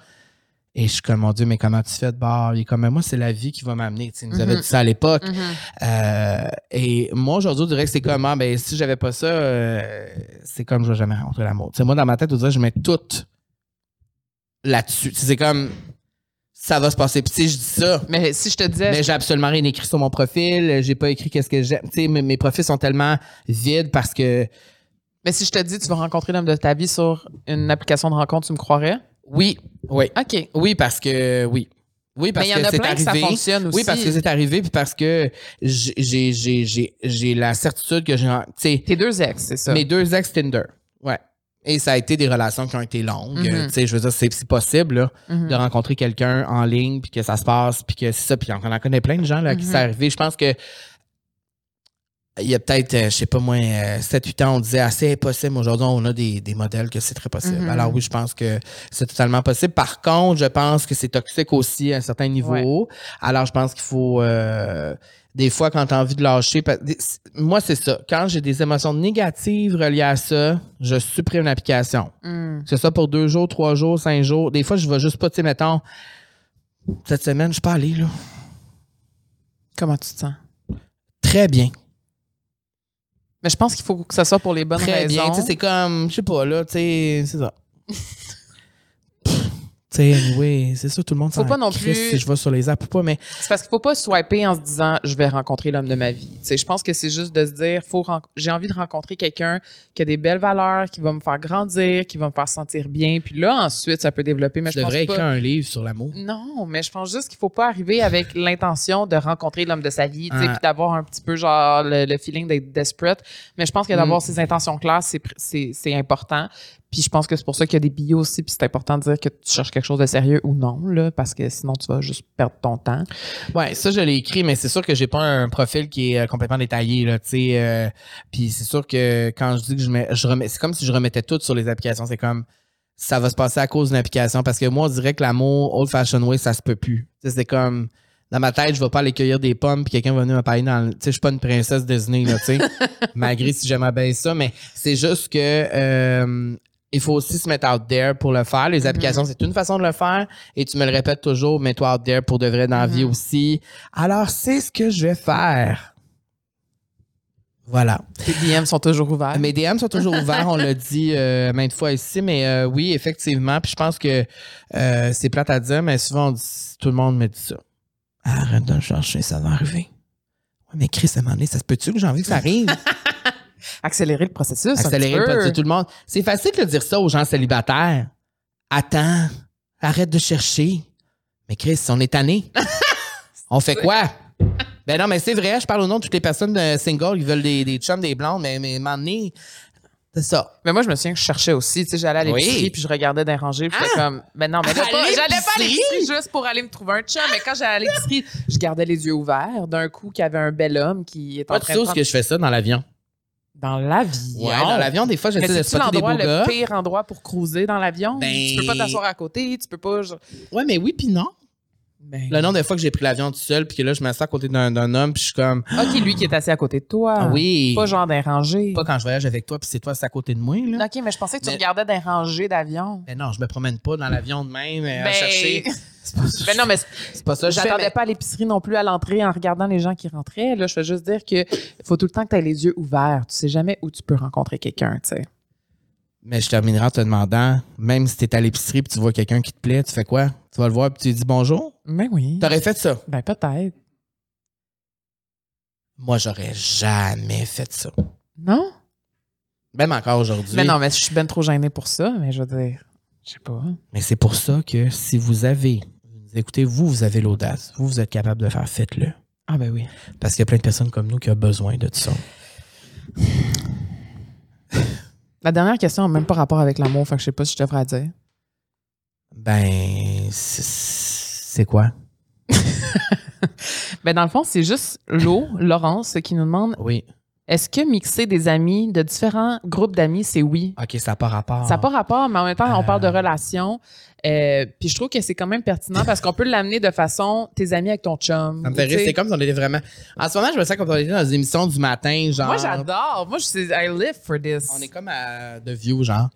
Et je suis comme, mon Dieu, mais comment tu fais de bord? Il est comme, moi, c'est la vie qui va m'amener. Tu sais, nous avait Mhm. dit ça à l'époque. Mhm. Euh, et moi, aujourd'hui, je dirais que c'est comme, ah, ben, si j'avais pas ça, euh, c'est comme je vais jamais rencontrer l'amour. Tu sais, moi, dans ma tête, on dirait, je mets tout là-dessus. Tu sais, C'est comme, ça va se passer. Puis, sais, je dis ça. Mais si je te disais, Mais j'ai absolument rien écrit sur mon profil. J'ai pas écrit qu'est-ce que j'aime. Tu sais, mes, mes profils sont tellement vides parce que, mais si je te dis tu vas rencontrer l'homme de ta vie sur une application de rencontre, tu me croirais? oui, oui. OK. Oui, parce que, oui. Oui, parce Mais y que c'est ça fonctionne aussi. Oui, parce que c'est arrivé, puis parce que j'ai, j'ai, j'ai, j'ai, j'ai la certitude que j'ai, Tes deux ex, c'est ça. Mes deux ex Tinder. Ouais. Et ça a été des relations qui ont été longues. Mhm. Euh, Tu sais, je veux dire, c'est, possible là, Mhm. de rencontrer quelqu'un en ligne, puis que ça se passe, puis que c'est ça. Puis on en connaît plein de gens là, qui c'est arrivé. Je pense que il y a peut-être, euh, je sais pas moi, 7-8 ans, on disait assez impossible. Aujourd'hui, on a des, des modèles que c'est très possible. Alors oui, je pense que c'est totalement possible. Par contre, je pense que c'est toxique aussi à un certain niveau. Alors, je pense qu'il faut... euh, des fois, quand tu as envie de lâcher... Moi, c'est ça. Quand j'ai des émotions négatives reliées à ça, je supprime l'application. Mm. C'est ça pour deux jours, trois jours, cinq jours. Des fois, je vais juste pas, tu sais, mettons, cette semaine, je suis pas allé, là. Comment tu te sens? Très bien. Mais je pense qu'il faut que ça soit pour les bonnes Très bien. raisons. Tu sais, c'est comme, je sais pas, là, tu sais, c'est ça. Oui, c'est ça, tout le monde Faut pas non plus- si je vais sur les apps ou pas, mais C'est parce qu'il faut pas swiper en se disant je vais rencontrer l'homme de ma vie. Tu sais, je pense que c'est juste de se dire faut j'ai envie de rencontrer quelqu'un qui a des belles valeurs, qui va me faire grandir, qui va me faire sentir bien. Puis là ensuite ça peut développer. Mais je je, pense devrais pas. écrire un livre sur l'amour. Non, mais je pense juste qu'il faut pas arriver avec l'intention de rencontrer l'homme de sa vie, tu sais, Ouais. puis d'avoir un petit peu genre le, le feeling d'être desperate. Mais je pense que d'avoir Mm. ses intentions claires, c'est important. Puis je pense que c'est pour ça qu'il y a des bios aussi, puis c'est important de dire que tu cherches quelque chose de sérieux ou non, là, parce que sinon tu vas juste perdre ton temps. Ouais, ça je l'ai écrit, mais c'est sûr que j'ai pas un profil qui est euh, complètement détaillé là, tu sais. euh, Puis c'est sûr que quand je dis que je mets, je remets, c'est comme si je remettais tout sur les applications. C'est comme ça va se passer à cause d'une application parce que moi on dirait que l'amour old fashioned way ça se peut plus. C'est comme dans ma tête, je vais pas aller cueillir des pommes puis quelqu'un va venir me parler dans le, tu sais, je suis pas une princesse Disney là, tu sais. malgré si j'aimais bien ça, mais c'est juste que euh, il faut aussi se mettre out there pour le faire. Les applications, c'est une façon de le faire. Et tu me le répètes toujours, mets-toi out there pour de vrai dans la vie Mhm. aussi. Alors, c'est ce que je vais faire. Voilà. Tes DM sont toujours ouverts. Mes DM sont toujours ouverts, on l'a dit euh, maintes fois ici, mais euh, oui, effectivement. Puis je pense que euh, c'est plate à dire, mais souvent, on dit- tout le monde me dit ça. Arrête de le chercher, ça va arriver. Ouais, mais Chris, à un moment donné, ça se peut-tu que j'ai envie que ça arrive? accélérer le processus. un Accélérer petit le de tout le monde. C'est facile de dire ça aux gens célibataires. Attends, arrête de chercher. Mais Chris, on est tanné. on fait quoi? Ben non, mais c'est vrai, je parle au nom de toutes les personnes euh, singles qui veulent des, des chums, des blondes, mais, mais à un moment donné, c'est ça. Mais moi, je me souviens que je cherchais aussi. Tu sais, j'allais à l'épicerie Oui. puis je regardais des rangées. Puis j'étais comme, mais non, mais là, À pas- j'allais pas à l'épicerie? juste pour aller me trouver un chum. Mais quand j'allais à l'épicerie, je gardais les yeux ouverts. D'un coup, qu'il y avait un bel homme qui est en train de prendre- que je fais ça dans l'avion. Dans l'avion. Ouais, dans l'avion, des fois, j'essaie de spotter des beaux gars. le pire endroit pour cruiser dans l'avion? Ben- Tu peux pas t'asseoir à côté, tu peux pas... Ouais, mais oui, puis non. Ben- Le nombre de fois que j'ai pris l'avion tout seul, puis que là, je m'assois à côté d'un homme, puis je suis comme, OK, lui qui est assis à côté de toi. ah oui. Pas genre d'un rangé. Pas quand je voyage avec toi, puis c'est toi, c'est à côté de moi, là. OK, mais je pensais que tu Mais- regardais d'un rangé d'avion. Ben non, je me promène pas dans l'avion de même euh, à Ben- chercher. C'est pas, Ben non, mais c'est pas ça. J'attendais mais- pas à l'épicerie non plus à l'entrée en regardant les gens qui rentraient. Là, je veux juste dire que faut tout le temps que tu aies les yeux ouverts. Tu sais jamais où tu peux rencontrer quelqu'un, tu sais. Mais je terminerai en te demandant, même si t'es à l'épicerie puis tu vois quelqu'un qui te plaît, tu fais quoi? Tu vas le voir puis tu lui dis bonjour? Ben oui. T'aurais fait ça? Ben peut-être. Moi, j'aurais jamais fait ça. Non? Même encore aujourd'hui. Mais non, mais je suis ben trop gênée pour ça, mais je veux dire, je sais pas. Mais c'est pour ça que si vous avez, écoutez, vous, vous avez l'audace, vous, vous êtes capable de faire, faites-le. Ah ben oui. Parce qu'il y a plein de personnes comme nous qui ont besoin de ça. La dernière question n'a même pas rapport avec l'amour, fait que je sais pas si je devrais dire. Ben, c'est- quoi? Ben dans le fond, c'est juste Lo, Laurence, qui nous demande Oui. est-ce que mixer des amis de différents groupes d'amis, c'est oui? OK, ça n'a pas rapport. Ça n'a pas rapport, mais en même temps, on parle de Euh. relations. Euh, puis je trouve que c'est quand même pertinent parce qu'on peut l'amener de façon tes amis avec ton chum. Ça me fait rire. C'est comme si on était vraiment. En ce moment, je me sens comme si on était dans des émissions du matin, genre. Moi, j'adore. Moi, je sais, I live for this. On est comme à The View, genre.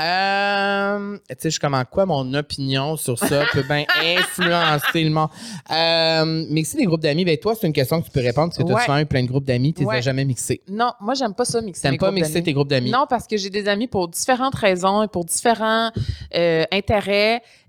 Euh, tu sais, je suis en quoi mon opinion sur ça peut bien influencer le monde? Euh, mixer des groupes d'amis, ben toi, c'est une question que tu peux répondre parce que tu as eu plein de groupes d'amis, tu les as jamais mixés. Non, moi, j'aime pas ça, mixer T'aimes mes pas mixer tes groupes d'amis? Non, parce que j'ai des amis pour différentes raisons et pour différents euh,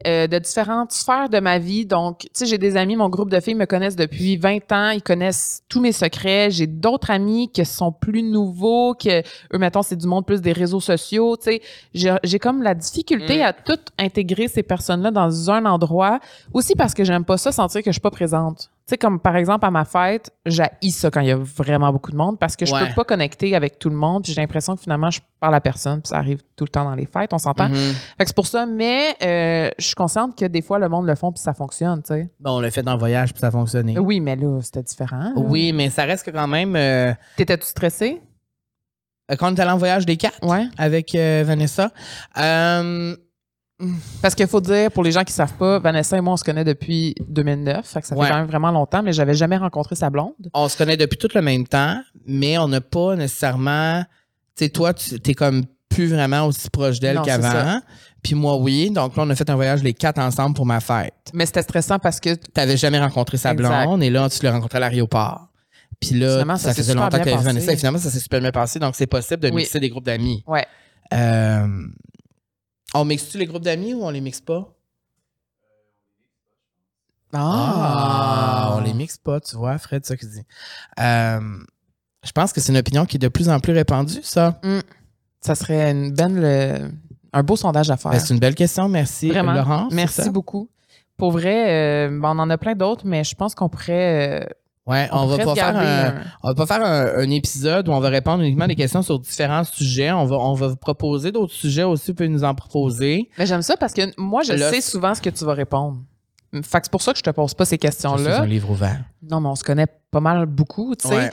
euh, de différentes sphères de ma vie. Donc, tu sais, j'ai des amis, mon groupe de filles me connaissent depuis 20 ans, ils connaissent tous mes secrets. J'ai d'autres amis qui sont plus nouveaux, que eux, mettons, c'est du monde plus des réseaux sociaux. Tu sais, j'ai j'ai comme la difficulté Mm. à tout intégrer ces personnes-là dans un endroit. Aussi parce que j'aime pas ça sentir que je suis pas présente. Tu sais, comme par exemple à ma fête, j'haïs ça quand il y a vraiment beaucoup de monde parce que je Ouais. peux pas connecter avec tout le monde. J'ai l'impression que finalement, je parle à personne. Puis ça arrive tout le temps dans les fêtes, on s'entend. Mhm. Fait que c'est pour ça. Mais euh, je suis consciente que des fois, le monde le font puis ça fonctionne, tu sais. Bon, on l'a fait dans le voyage puis ça a fonctionné. Oui, mais là, c'était différent. là. Oui, mais ça reste que quand même. euh, T'étais-tu stressé? quand on est allé en voyage des quatre Ouais. avec euh, Vanessa, euh, Parce qu'il faut dire, pour les gens qui savent pas, Vanessa et moi, on se connaît depuis 2009. Fait que ça Ouais. fait quand même vraiment longtemps, mais j'avais jamais rencontré sa blonde. on se connaît depuis tout le même temps, mais on n'a pas nécessairement. Tu sais, toi, tu es comme plus vraiment aussi proche d'elle qu'avant. Puis moi, oui. Donc là, on a fait un voyage les quatre ensemble pour ma fête. Mais c'était stressant parce que Tu n'avais jamais rencontré sa Exact. blonde et là, tu l'as rencontré à l'aéroport. Puis là, Finalement, ça, ça faisait longtemps que tu. Vanessa et finalement, ça s'est super bien passé. Donc, c'est possible de Oui. mixer des groupes d'amis. Ouais. Euh, on mixe-tu les groupes d'amis ou on les mixe pas? Ah, on les mixe pas, tu vois, Fred, ça qu'il dit. Euh, je pense que c'est une opinion qui est de plus en plus répandue, ça. Ça serait une belle, euh, un beau sondage à faire. Ben, c'est une belle question, merci, Vraiment. Laurence. Merci beaucoup. Pour vrai, euh, ben, on en a plein d'autres, mais je pense qu'on pourrait. euh, Ouais, on, va pourrait pas faire un, un- on va pas faire un, un épisode où on va répondre uniquement à des questions sur différents sujets. On va, on va vous proposer d'autres sujets aussi, vous pouvez nous en proposer. Mais j'aime ça parce que moi, je Là, sais c'est- souvent ce que tu vas répondre. Fait que c'est pour ça que je te pose pas ces questions-là. un livre ouvert. Non, mais on se connaît pas mal beaucoup, tu sais. Ouais.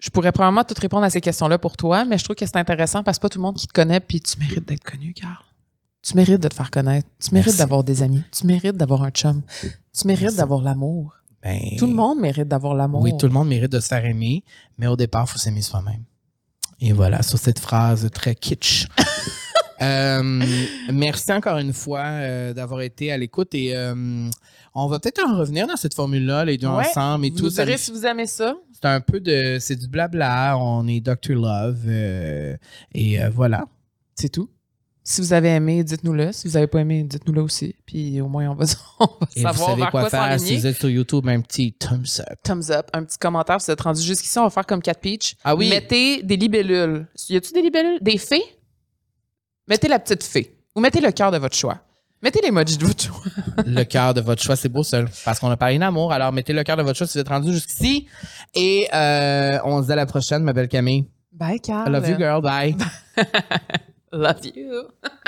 Je pourrais probablement tout répondre à ces questions-là pour toi, mais je trouve que c'est intéressant parce que pas tout le monde qui te connaît, puis tu mérites d'être connu, Carl. Tu mérites de te faire connaître. Tu mérites d'avoir des amis. Tu mérites d'avoir un chum. Tu mérites d'avoir l'amour. Ben, Tout le monde mérite d'avoir l'amour. Oui, tout le monde mérite de se faire aimer, mais au départ, il faut s'aimer soi-même. Et voilà, sur cette phrase très kitsch. Euh, merci encore une fois euh, d'avoir été à l'écoute et euh, on va peut-être en revenir dans cette formule-là, les deux Ouais, ensemble et Vous tout. nous- si vous aimez ça. C'est un peu de. C'est du blabla, on est Dr. Love et voilà. C'est tout. Si vous avez aimé, dites-nous-le. Si vous n'avez pas aimé, dites-nous-le aussi. Puis au moins, on va, on va Et vous savez vers quoi, quoi, faire si vous êtes sur YouTube, un petit thumbs up. Thumbs up, un petit commentaire. Si vous êtes rendu jusqu'ici, on va faire comme Cat Peach. Ah oui. Mettez des libellules. Y a-tu des libellules? Des fées? Mettez la petite fée. Ou mettez le cœur de votre choix. Mettez l'emoji de votre choix. le cœur de votre choix, c'est beau seul. Parce qu'on a parlé d'amour. Alors, mettez le cœur de votre choix si vous êtes rendu jusqu'ici. Et euh, on se dit à la prochaine, ma belle Camille. Bye, Carl. I love you, girl. Bye. Love you.